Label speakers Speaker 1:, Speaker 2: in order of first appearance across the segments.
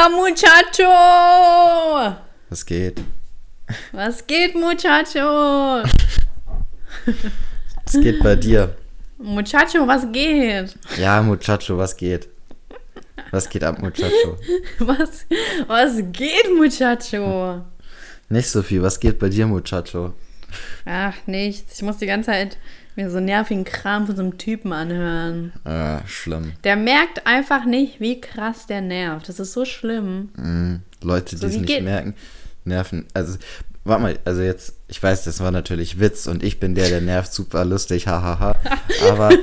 Speaker 1: Hola, Muchacho!
Speaker 2: Was geht?
Speaker 1: Was geht, Muchacho?
Speaker 2: Was geht bei dir?
Speaker 1: Muchacho, was geht?
Speaker 2: Ja, Muchacho, was geht? Was geht ab, Muchacho?
Speaker 1: Was, was geht, Muchacho?
Speaker 2: Nicht so viel. Was geht bei dir, Muchacho?
Speaker 1: Ach, nichts. Ich muss die ganze Zeit mir so nervigen Kram von so einem Typen anhören.
Speaker 2: Ah, schlimm.
Speaker 1: Der merkt einfach nicht, wie krass der nervt. Das ist so schlimm.
Speaker 2: Mhm. Leute, die
Speaker 1: So,
Speaker 2: es
Speaker 1: wie
Speaker 2: nicht
Speaker 1: geht-
Speaker 2: merken, nerven. Also, warte mal, also jetzt, ich weiß, das war natürlich Witz und ich bin der, der nervt, super lustig, hahaha. Aber.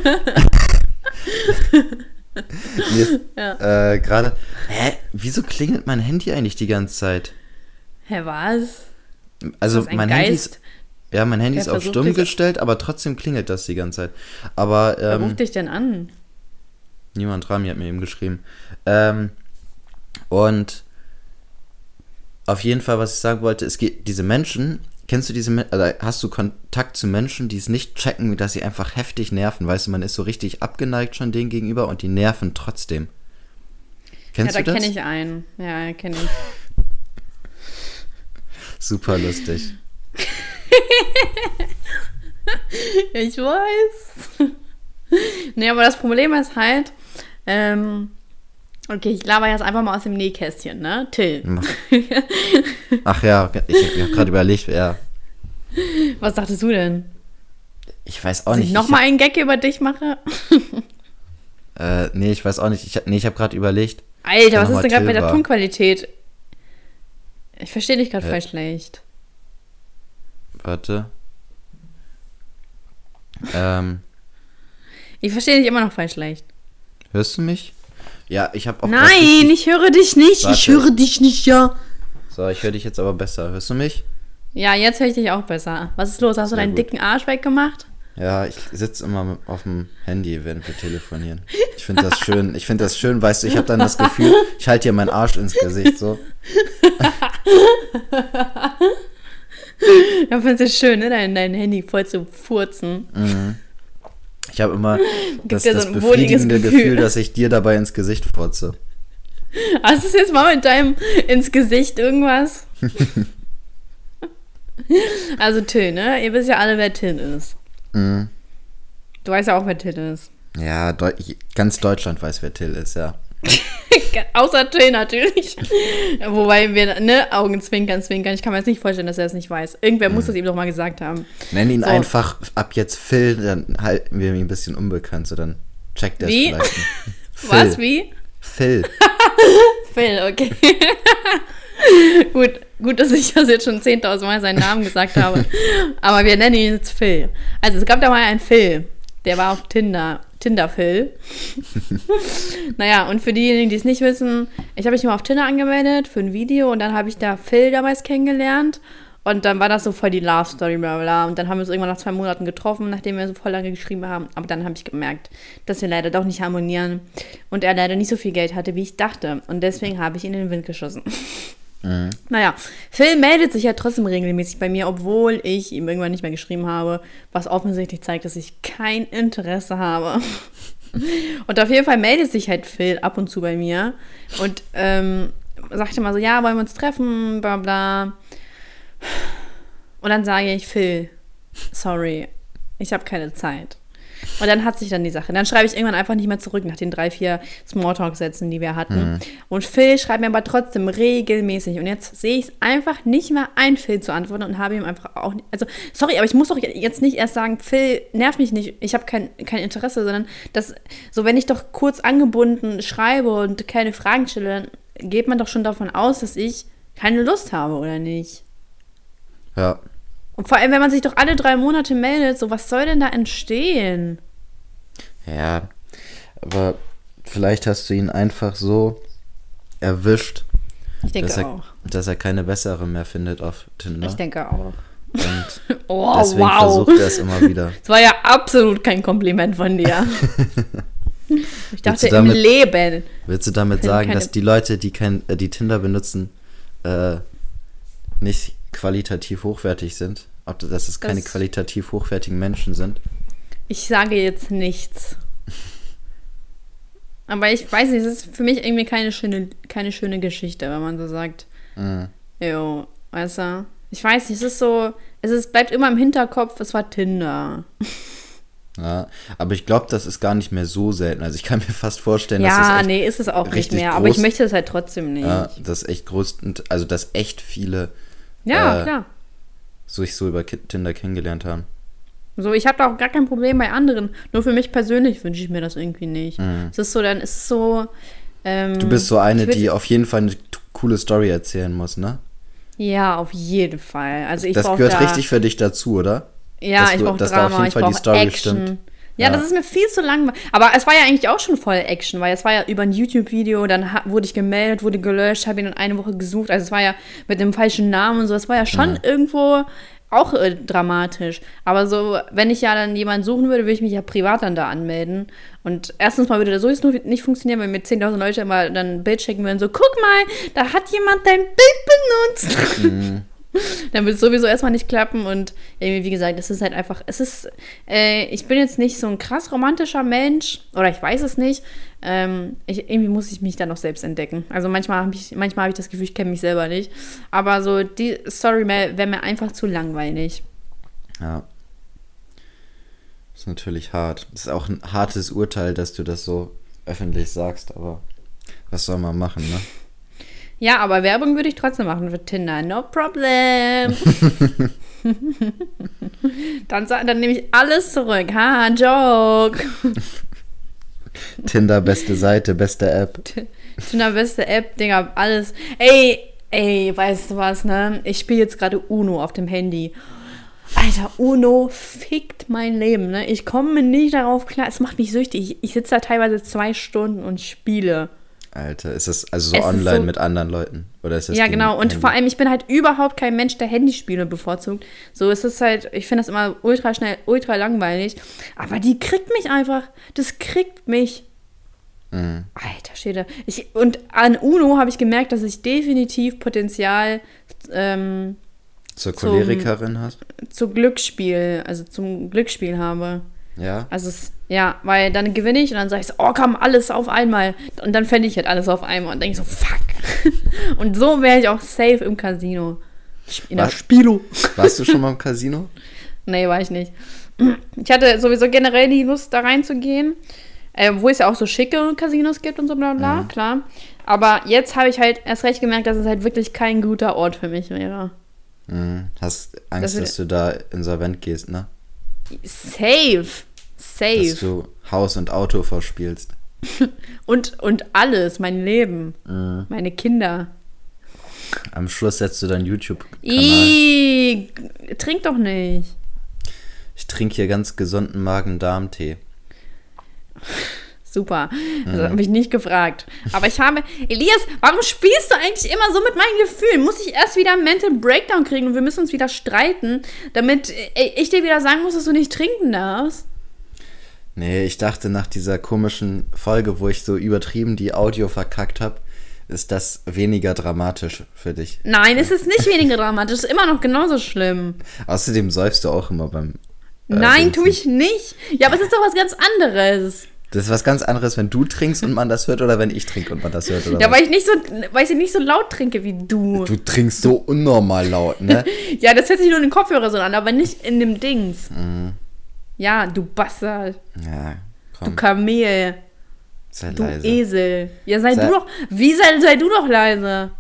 Speaker 2: mir ist
Speaker 1: Ja.
Speaker 2: äh, gerade. Hä? Wieso klingelt mein Handy eigentlich die ganze Zeit?
Speaker 1: Hä, was?
Speaker 2: Also, mein Handy
Speaker 1: Geist?
Speaker 2: ist. Ja, mein Handy
Speaker 1: Wer
Speaker 2: ist auf stumm gestellt, aber trotzdem klingelt das die ganze Zeit. Aber
Speaker 1: Wer
Speaker 2: ähm,
Speaker 1: ruft dich denn an?
Speaker 2: niemand Rami hat mir eben geschrieben. Ähm, und auf jeden Fall, was ich sagen wollte, es geht diese Menschen, kennst du diese oder hast du Kontakt zu Menschen, die es nicht checken, dass sie einfach heftig nerven? Weißt du, man ist so richtig abgeneigt schon denen gegenüber und die nerven trotzdem. Kennst
Speaker 1: ja,
Speaker 2: du
Speaker 1: da
Speaker 2: das?
Speaker 1: kenne ich einen. Ja, kenne ich.
Speaker 2: Super lustig.
Speaker 1: Ich weiß. nee, aber das Problem ist halt, ähm, okay, ich laber jetzt einfach mal aus dem Nähkästchen, ne? Till.
Speaker 2: Ach ja, ich, ich habe gerade überlegt, ja.
Speaker 1: Was dachtest du denn?
Speaker 2: Ich weiß auch
Speaker 1: Dass
Speaker 2: nicht.
Speaker 1: ich
Speaker 2: ich
Speaker 1: nochmal einen Gag über dich mache?
Speaker 2: Äh, nee, ich weiß auch nicht. Ich, nee, ich habe gerade überlegt.
Speaker 1: Alter, was ist denn gerade mit der. Tonqualität? Ich verstehe dich gerade
Speaker 2: Äh.
Speaker 1: voll schlecht.
Speaker 2: Warte. Ähm,
Speaker 1: Ich verstehe dich immer noch voll schlecht.
Speaker 2: hörst du mich? Ja, ich habe auch.
Speaker 1: Nein, ich höre dich nicht.
Speaker 2: Warte.
Speaker 1: Ich höre dich nicht, ja.
Speaker 2: So, ich höre dich jetzt aber besser. Hörst du mich?
Speaker 1: Ja, jetzt höre ich dich auch besser. Was ist los? Hast du deinen
Speaker 2: gut.
Speaker 1: dicken Arsch weggemacht?
Speaker 2: Ja, ich sitze immer auf dem Handy, während wir telefonieren. Ich finde das schön. Ich finde das schön, weißt du, ich habe dann das Gefühl, ich halte dir meinen Arsch ins Gesicht so.
Speaker 1: Ja, findest du schön, ne? Dein, dein Handy voll zu furzen.
Speaker 2: Ich habe immer das,
Speaker 1: dir so
Speaker 2: das befriedigende
Speaker 1: Gefühl.
Speaker 2: Gefühl, dass ich dir dabei ins Gesicht furze.
Speaker 1: Hast du es jetzt mal mit deinem ins Gesicht irgendwas? also Till, ne? Ihr wisst ja alle, wer Till ist.
Speaker 2: Mhm.
Speaker 1: Du weißt ja auch, wer Till ist.
Speaker 2: Ja, Deu ganz Deutschland weiß, wer Till ist, ja.
Speaker 1: Außer Till natürlich. Wobei wir, ne, Augenzwinkern, zwinkern. Ich kann mir jetzt nicht vorstellen, dass er es nicht weiß. Irgendwer
Speaker 2: Mhm.
Speaker 1: muss das ihm doch mal gesagt haben.
Speaker 2: Nenn ihn
Speaker 1: So.
Speaker 2: einfach ab jetzt Phil, dann halten wir ihn ein bisschen unbekannt, so dann checkt er es
Speaker 1: Wie?
Speaker 2: vielleicht. nicht.
Speaker 1: Was,
Speaker 2: Phil.
Speaker 1: wie?
Speaker 2: Phil.
Speaker 1: Phil, okay. gut, gut, dass ich das jetzt schon 10.000 Mal seinen Namen gesagt habe. Aber wir nennen ihn jetzt Phil. Also es gab da mal einen Phil, der war auf Tinder. Tinder Phil. naja, und für diejenigen, die es nicht wissen, ich habe mich mal auf Tinder angemeldet für ein Video und dann habe ich da Phil damals kennengelernt. Und dann war das so voll die Love Story, bla bla. Und dann haben wir uns irgendwann nach zwei Monaten getroffen, nachdem wir so voll lange geschrieben haben. Aber dann habe ich gemerkt, dass wir leider doch nicht harmonieren. Und er leider nicht so viel Geld hatte, wie ich dachte. Und deswegen habe ich ihn in den Wind geschossen. Naja, Phil meldet sich ja trotzdem regelmäßig bei mir, obwohl ich ihm irgendwann nicht mehr geschrieben habe, was offensichtlich zeigt, dass ich kein Interesse habe. Und auf jeden Fall meldet sich halt Phil ab und zu bei mir und ähm, sagt immer so, ja, wollen wir uns treffen, bla bla. Und dann sage ich, Phil, sorry, ich habe keine Zeit. Und dann hat sich dann die Sache. Dann schreibe ich irgendwann einfach nicht mehr zurück nach den drei, vier Smalltalk-Sätzen, die wir hatten. Und Phil schreibt mir aber trotzdem regelmäßig. Und jetzt sehe ich es einfach nicht mehr ein, Phil zu antworten und habe ihm einfach auch. Also, sorry, aber ich muss doch jetzt nicht erst sagen, Phil, nerv mich nicht, ich habe kein, kein Interesse, sondern das, so wenn ich doch kurz angebunden schreibe und keine Fragen stelle, dann geht man doch schon davon aus, dass ich keine Lust habe, oder nicht?
Speaker 2: Ja.
Speaker 1: Und vor allem, wenn man sich doch alle drei Monate meldet, so was soll denn da entstehen?
Speaker 2: Ja. Aber vielleicht hast du ihn einfach so erwischt,
Speaker 1: Ich denke
Speaker 2: dass er,
Speaker 1: auch.
Speaker 2: dass er keine bessere mehr findet auf Tinder.
Speaker 1: Ich denke auch.
Speaker 2: Und
Speaker 1: Oh,
Speaker 2: deswegen
Speaker 1: wow.
Speaker 2: versucht er es immer wieder.
Speaker 1: Das war ja absolut kein Kompliment von dir. Ich dachte
Speaker 2: du
Speaker 1: im
Speaker 2: damit-
Speaker 1: Leben.
Speaker 2: Willst du damit sagen, dass die Leute, die, kein, äh, die Tinder benutzen, äh, nicht qualitativ hochwertig sind? Ob, dass es keine
Speaker 1: Das-
Speaker 2: qualitativ hochwertigen Menschen sind?
Speaker 1: Ich sage jetzt nichts. Aber ich weiß nicht, es ist für mich irgendwie keine schöne, keine schöne Geschichte, wenn man so sagt.
Speaker 2: Mhm.
Speaker 1: Jo, weißt du? Ich weiß nicht, es ist so, es ist, bleibt immer im Hinterkopf, es war Tinder.
Speaker 2: Ja, aber ich glaube, das ist gar nicht mehr so selten. Also ich kann mir fast vorstellen, dass
Speaker 1: Ja,
Speaker 2: das echt,
Speaker 1: nee, ist es auch nicht mehr. Aber ich
Speaker 2: groß-
Speaker 1: möchte es halt trotzdem nicht.
Speaker 2: ja, das echt groß, also dass echt viele
Speaker 1: Ja,
Speaker 2: Äh,
Speaker 1: klar.
Speaker 2: sich so über Tinder kennengelernt haben.
Speaker 1: So, ich habe da auch gar kein Problem bei anderen. Nur für mich persönlich wünsche ich mir das irgendwie nicht. Es ist so, dann ist es so. Ähm,
Speaker 2: Mhm. Du bist so eine,
Speaker 1: ich
Speaker 2: die auf jeden Fall eine coole Story erzählen muss, ne?
Speaker 1: Ja, auf jeden Fall. Also ich
Speaker 2: das gehört
Speaker 1: da,
Speaker 2: richtig für dich dazu, oder?
Speaker 1: Ja,
Speaker 2: dass
Speaker 1: ich brauche
Speaker 2: dass da auf
Speaker 1: Drama,
Speaker 2: jeden
Speaker 1: ich
Speaker 2: Fall die
Speaker 1: brauche
Speaker 2: Story
Speaker 1: Action.
Speaker 2: stimmt.
Speaker 1: Ja,
Speaker 2: Ja.
Speaker 1: das ist mir viel zu langweilig. Aber es war ja eigentlich auch schon voll Action, weil es war ja über ein YouTube-Video, dann wurde ich gemeldet, wurde gelöscht, habe ihn in eine Woche gesucht. Also es war ja mit dem falschen Namen und so. Es war ja schon irgendwo auch äh, dramatisch. Aber so, wenn ich ja dann jemanden suchen würde, würde ich mich ja privat dann da anmelden. Und erstens mal würde das sowieso nicht funktionieren, wenn mir 10.000 Leute mal dann ein Bild schicken würden, so, guck mal, da hat jemand dein Bild benutzt. dann wird es sowieso erstmal nicht klappen und irgendwie, wie gesagt, es ist halt einfach, es ist, äh, ich bin jetzt nicht so ein krass romantischer Mensch oder ich weiß es nicht. Ähm, ich, irgendwie muss ich mich da noch selbst entdecken. Also manchmal habe ich, manchmal habe ich das Gefühl, ich kenne mich selber nicht. Aber so die Story wäre mir einfach zu langweilig.
Speaker 2: Ja. Ist natürlich hart. Ist auch ein hartes Urteil, dass du das so öffentlich sagst, aber was soll man machen, ne?
Speaker 1: Ja, aber Werbung würde ich trotzdem machen für Tinder. No problem. dann, dann nehme ich alles zurück. Ha, Joke.
Speaker 2: Tinder, beste Seite, beste App.
Speaker 1: Tinder beste App, Digga, alles. Ey, ey, weißt du was, ne? Ich spiele jetzt gerade Uno auf dem Handy. Alter, Uno fickt mein Leben, ne? Ich komme nicht darauf klar. Es macht mich süchtig. Ich, ich sitze da teilweise zwei Stunden und spiele.
Speaker 2: Alter, ist das also so
Speaker 1: Es
Speaker 2: online
Speaker 1: so-
Speaker 2: mit anderen Leuten? Oder ist das
Speaker 1: Ja, genau. Und
Speaker 2: Handy?
Speaker 1: vor allem, ich bin halt überhaupt kein Mensch, der Handyspiele bevorzugt. So ist es halt, ich finde das immer ultra schnell, ultra langweilig. Aber die kriegt mich einfach. Das kriegt mich.
Speaker 2: Mhm.
Speaker 1: Alter Schäde. Ich, und an Uno habe ich gemerkt, dass ich definitiv Potenzial ähm,
Speaker 2: Zur Cholerikerin hast?
Speaker 1: zu Glücksspiel, also zum Glücksspiel habe.
Speaker 2: Ja.
Speaker 1: Also es, ja, weil dann gewinne ich und dann sage ich so, oh komm, alles auf einmal. Und dann fände ich halt alles auf einmal und denke so, fuck. und so wäre ich auch safe im Casino. In der
Speaker 2: Was?
Speaker 1: Spielo.
Speaker 2: Warst du schon mal im Casino?
Speaker 1: Nee, war ich nicht. Ich hatte sowieso generell die Lust, da reinzugehen. Äh, wo es ja auch so schicke Casinos gibt und so bla bla, klar. Aber jetzt habe ich halt erst recht gemerkt, dass es halt wirklich kein guter Ort für mich wäre.
Speaker 2: Mhm. Hast Angst,
Speaker 1: Das
Speaker 2: dass du da insolvent gehst, ne?
Speaker 1: Safe.
Speaker 2: Dass
Speaker 1: Safe.
Speaker 2: du Haus und Auto verspielst.
Speaker 1: Und, und alles, mein Leben,
Speaker 2: Mhm.
Speaker 1: meine Kinder.
Speaker 2: Am Schluss setzt du deinen YouTube-Kanal.
Speaker 1: Trink doch nicht.
Speaker 2: Ich trinke hier ganz gesunden Magen-Darm-Tee.
Speaker 1: Super. Das habe ich nicht gefragt. Aber ich habe. Elias, warum spielst du eigentlich immer so mit meinen Gefühlen? Muss ich erst wieder einen Mental Breakdown kriegen und wir müssen uns wieder streiten, damit äh, ich dir wieder sagen muss, dass du nicht trinken darfst?
Speaker 2: Nee, ich dachte nach dieser komischen Folge, wo ich so übertrieben die Audio verkackt habe, ist das weniger dramatisch für dich.
Speaker 1: Nein, es ist nicht weniger dramatisch. Es ist immer noch genauso schlimm.
Speaker 2: Außerdem säufst du auch immer beim. äh,
Speaker 1: Nein, tue ich nicht. Ja, aber es ist doch was ganz anderes.
Speaker 2: Das ist was ganz anderes, wenn du trinkst und man das hört oder wenn ich trinke und man das hört. Oder
Speaker 1: Ja,
Speaker 2: was?
Speaker 1: weil ich nicht so, weil ich nicht so laut trinke wie du.
Speaker 2: Du trinkst so unnormal laut, ne?
Speaker 1: Ja, das hört sich nur in den Kopfhörer so an, aber nicht in dem Dings.
Speaker 2: Mhm.
Speaker 1: Ja, du Bastard.
Speaker 2: Ja,
Speaker 1: Du
Speaker 2: komm,
Speaker 1: Kamel.
Speaker 2: sei
Speaker 1: Du
Speaker 2: leise.
Speaker 1: Esel. Ja, sei,
Speaker 2: Sei-
Speaker 1: du doch. Wie sei, sei du doch leise?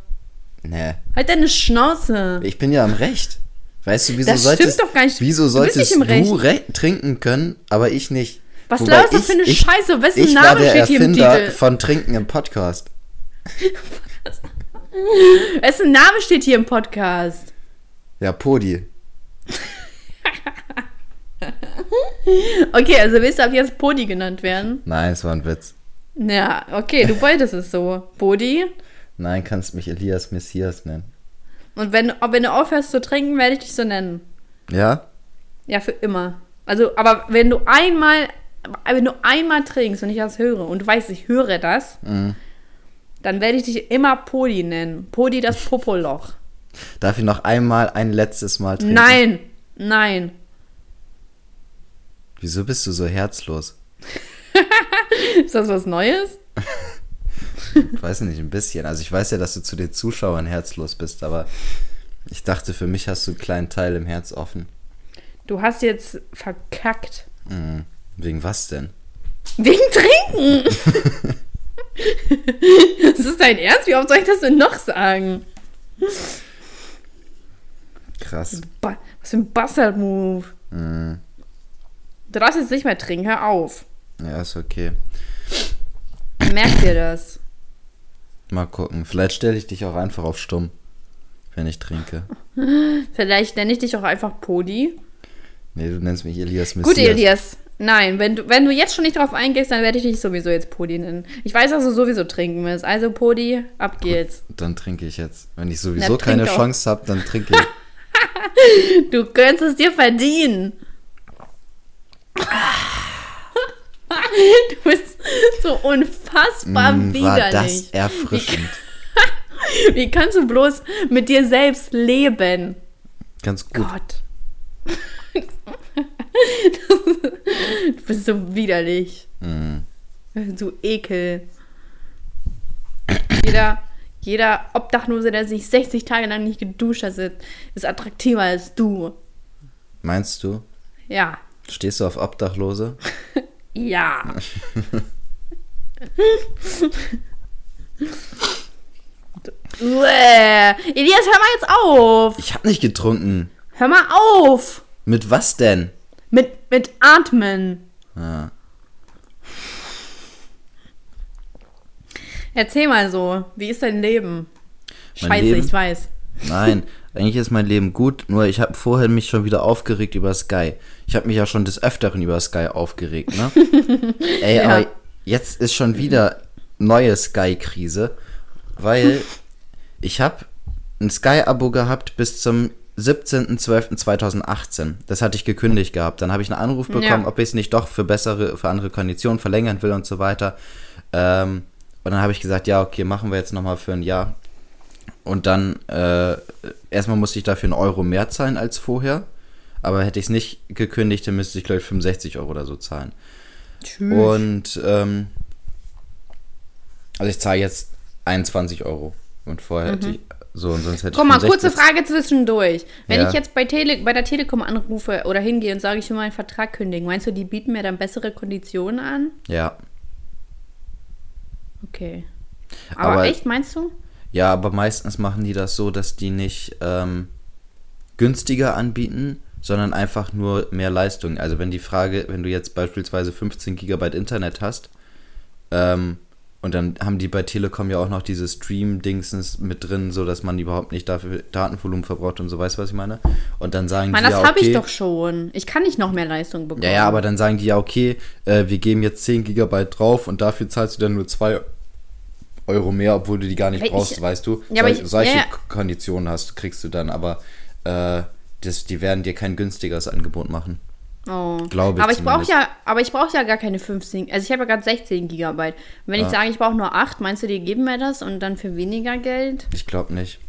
Speaker 2: Nee,
Speaker 1: Halt deine Schnauze.
Speaker 2: ich bin ja am Recht. Weißt du, wieso
Speaker 1: Das
Speaker 2: solltest
Speaker 1: stimmt doch gar nicht.
Speaker 2: Wieso
Speaker 1: Du
Speaker 2: solltest du re trinken können, aber ich nicht?
Speaker 1: Was du
Speaker 2: ich-
Speaker 1: für eine
Speaker 2: ich-
Speaker 1: Scheiße? Wessen
Speaker 2: Ich war
Speaker 1: Name
Speaker 2: der
Speaker 1: steht hier im
Speaker 2: Erfinder
Speaker 1: Titel?
Speaker 2: von Trinken im Podcast.
Speaker 1: Wessen Name steht hier im Podcast?
Speaker 2: Ja, Podi.
Speaker 1: Okay, also willst du ab jetzt Podi genannt werden?
Speaker 2: Nein, es war ein Witz.
Speaker 1: Ja, okay, du wolltest es so. Podi.
Speaker 2: Nein, kannst mich Elias Messias nennen.
Speaker 1: Und wenn, wenn du aufhörst zu trinken, werde ich dich so nennen.
Speaker 2: Ja?
Speaker 1: Ja, für immer. Also, aber wenn du einmal, wenn du einmal trinkst und ich das höre und du weißt, ich höre das,
Speaker 2: Mhm.
Speaker 1: dann werde ich dich immer Podi nennen. Podi das Popoloch.
Speaker 2: Darf ich noch einmal ein letztes Mal trinken?
Speaker 1: Nein, nein.
Speaker 2: Wieso bist du so herzlos?
Speaker 1: Ist das was Neues?
Speaker 2: weiß nicht, ein bisschen. Also ich weiß ja, dass du zu den Zuschauern herzlos bist, aber ich dachte, für mich hast du einen kleinen Teil im Herz offen.
Speaker 1: Du hast jetzt verkackt.
Speaker 2: Mhm. Wegen was denn?
Speaker 1: Wegen Trinken. das ist dein Ernst? Wie oft soll ich das denn noch sagen?
Speaker 2: Krass.
Speaker 1: Was für ein Bastard-Move.
Speaker 2: Mhm.
Speaker 1: Du darfst jetzt nicht mehr trinken, hör auf.
Speaker 2: Ja, ist okay.
Speaker 1: Merk dir das.
Speaker 2: Mal gucken. Vielleicht stelle ich dich auch einfach auf stumm, wenn ich trinke.
Speaker 1: Vielleicht nenne ich dich auch einfach Podi.
Speaker 2: Nee, du nennst mich Elias Messias.
Speaker 1: Gut, Elias. Nein, wenn du, wenn du jetzt schon nicht drauf eingehst, dann werde ich dich sowieso jetzt Podi nennen. Ich weiß, dass du sowieso trinken willst. Also Podi, ab geht's.
Speaker 2: Dann trinke ich jetzt. Wenn ich sowieso
Speaker 1: Na,
Speaker 2: keine. Chance habe, dann trinke ich.
Speaker 1: Du könntest es dir verdienen. Du bist so unfassbar
Speaker 2: Mm, war das
Speaker 1: widerlich.
Speaker 2: erfrischend.
Speaker 1: Wie kannst du bloß mit dir selbst leben?
Speaker 2: Ganz gut.
Speaker 1: Gott. du bist so widerlich.
Speaker 2: Mm.
Speaker 1: Du Ekel. Jeder, jeder Obdachlose, der sich 60 Tage lang nicht geduscht hat, ist attraktiver als du.
Speaker 2: Meinst du?
Speaker 1: Ja.
Speaker 2: Stehst du auf Obdachlose?
Speaker 1: Ja. Uäh. Elias, hör mal jetzt auf.
Speaker 2: Ich habe nicht getrunken.
Speaker 1: Hör mal auf.
Speaker 2: Mit was denn?
Speaker 1: Mit, mit Atmen.
Speaker 2: Ja.
Speaker 1: Erzähl mal so. Wie ist dein Leben?
Speaker 2: Mein
Speaker 1: Scheiße,
Speaker 2: Leben?
Speaker 1: ich weiß.
Speaker 2: Nein, eigentlich ist mein Leben gut, nur ich habe vorher mich schon wieder aufgeregt über Sky. Ich habe mich ja schon des Öfteren über Sky aufgeregt, ne? Ey,
Speaker 1: Ja.
Speaker 2: aber jetzt ist schon wieder neue Sky-Krise, weil ich habe ein Sky-Abo gehabt bis zum 17.12.2018. Das hatte ich gekündigt gehabt. Dann habe ich einen Anruf bekommen,
Speaker 1: Ja.
Speaker 2: ob ich es nicht doch für bessere, für andere Konditionen verlängern will und so weiter. Ähm, und dann habe ich gesagt, ja, okay, machen wir jetzt nochmal für ein Jahr. Und dann, äh, erstmal musste ich dafür einen Euro mehr zahlen als vorher. Aber hätte ich es nicht gekündigt, dann müsste ich, glaube ich, 65 Euro oder so zahlen.
Speaker 1: Tschüss.
Speaker 2: Und, ähm, also ich zahle jetzt 21 Euro. Und vorher hätte ich, so, und sonst hätte
Speaker 1: Mhm. Guck mal,
Speaker 2: ich
Speaker 1: kurze
Speaker 2: 65
Speaker 1: Frage zwischendurch. Wenn
Speaker 2: Ja.
Speaker 1: ich jetzt bei, Tele bei der Telekom anrufe oder hingehe und sage, ich will meinen Vertrag kündigen, meinst du, die bieten mir dann bessere Konditionen an?
Speaker 2: Ja.
Speaker 1: Okay. Aber,
Speaker 2: Aber-
Speaker 1: echt, meinst du?
Speaker 2: Ja, aber meistens machen die das so, dass die nicht ähm, günstiger anbieten, sondern einfach nur mehr Leistung. Also wenn die Frage, wenn du jetzt beispielsweise 15 Gigabyte Internet hast, ähm, und dann haben die bei Telekom ja auch noch diese Stream-Dingsens mit drin, so dass man überhaupt nicht dafür Datenvolumen verbraucht und so, weißt du, was ich meine? Und dann sagen
Speaker 1: Mann,
Speaker 2: die
Speaker 1: das
Speaker 2: ja,
Speaker 1: habe ich
Speaker 2: okay,
Speaker 1: doch schon. Ich kann nicht noch mehr Leistung bekommen.
Speaker 2: Ja, ja, aber dann sagen die ja, okay, äh, wir geben jetzt 10 Gigabyte drauf und dafür zahlst du dann nur 2 Euro mehr, obwohl du die gar nicht
Speaker 1: ich-
Speaker 2: brauchst, weißt du?
Speaker 1: Ja,
Speaker 2: Sol-
Speaker 1: ich-
Speaker 2: solche
Speaker 1: ja, ja.
Speaker 2: Konditionen hast, kriegst du dann, aber äh, das, die werden dir kein günstigeres Angebot machen.
Speaker 1: Oh.
Speaker 2: Glaube ich
Speaker 1: aber ich brauche ja, aber ich brauche ja gar keine 15. Also ich habe ja gerade 16 Gigabyte. Und wenn ich sage, ich brauche nur 8, meinst du, die geben mir das und dann für weniger Geld?
Speaker 2: Ich glaube nicht.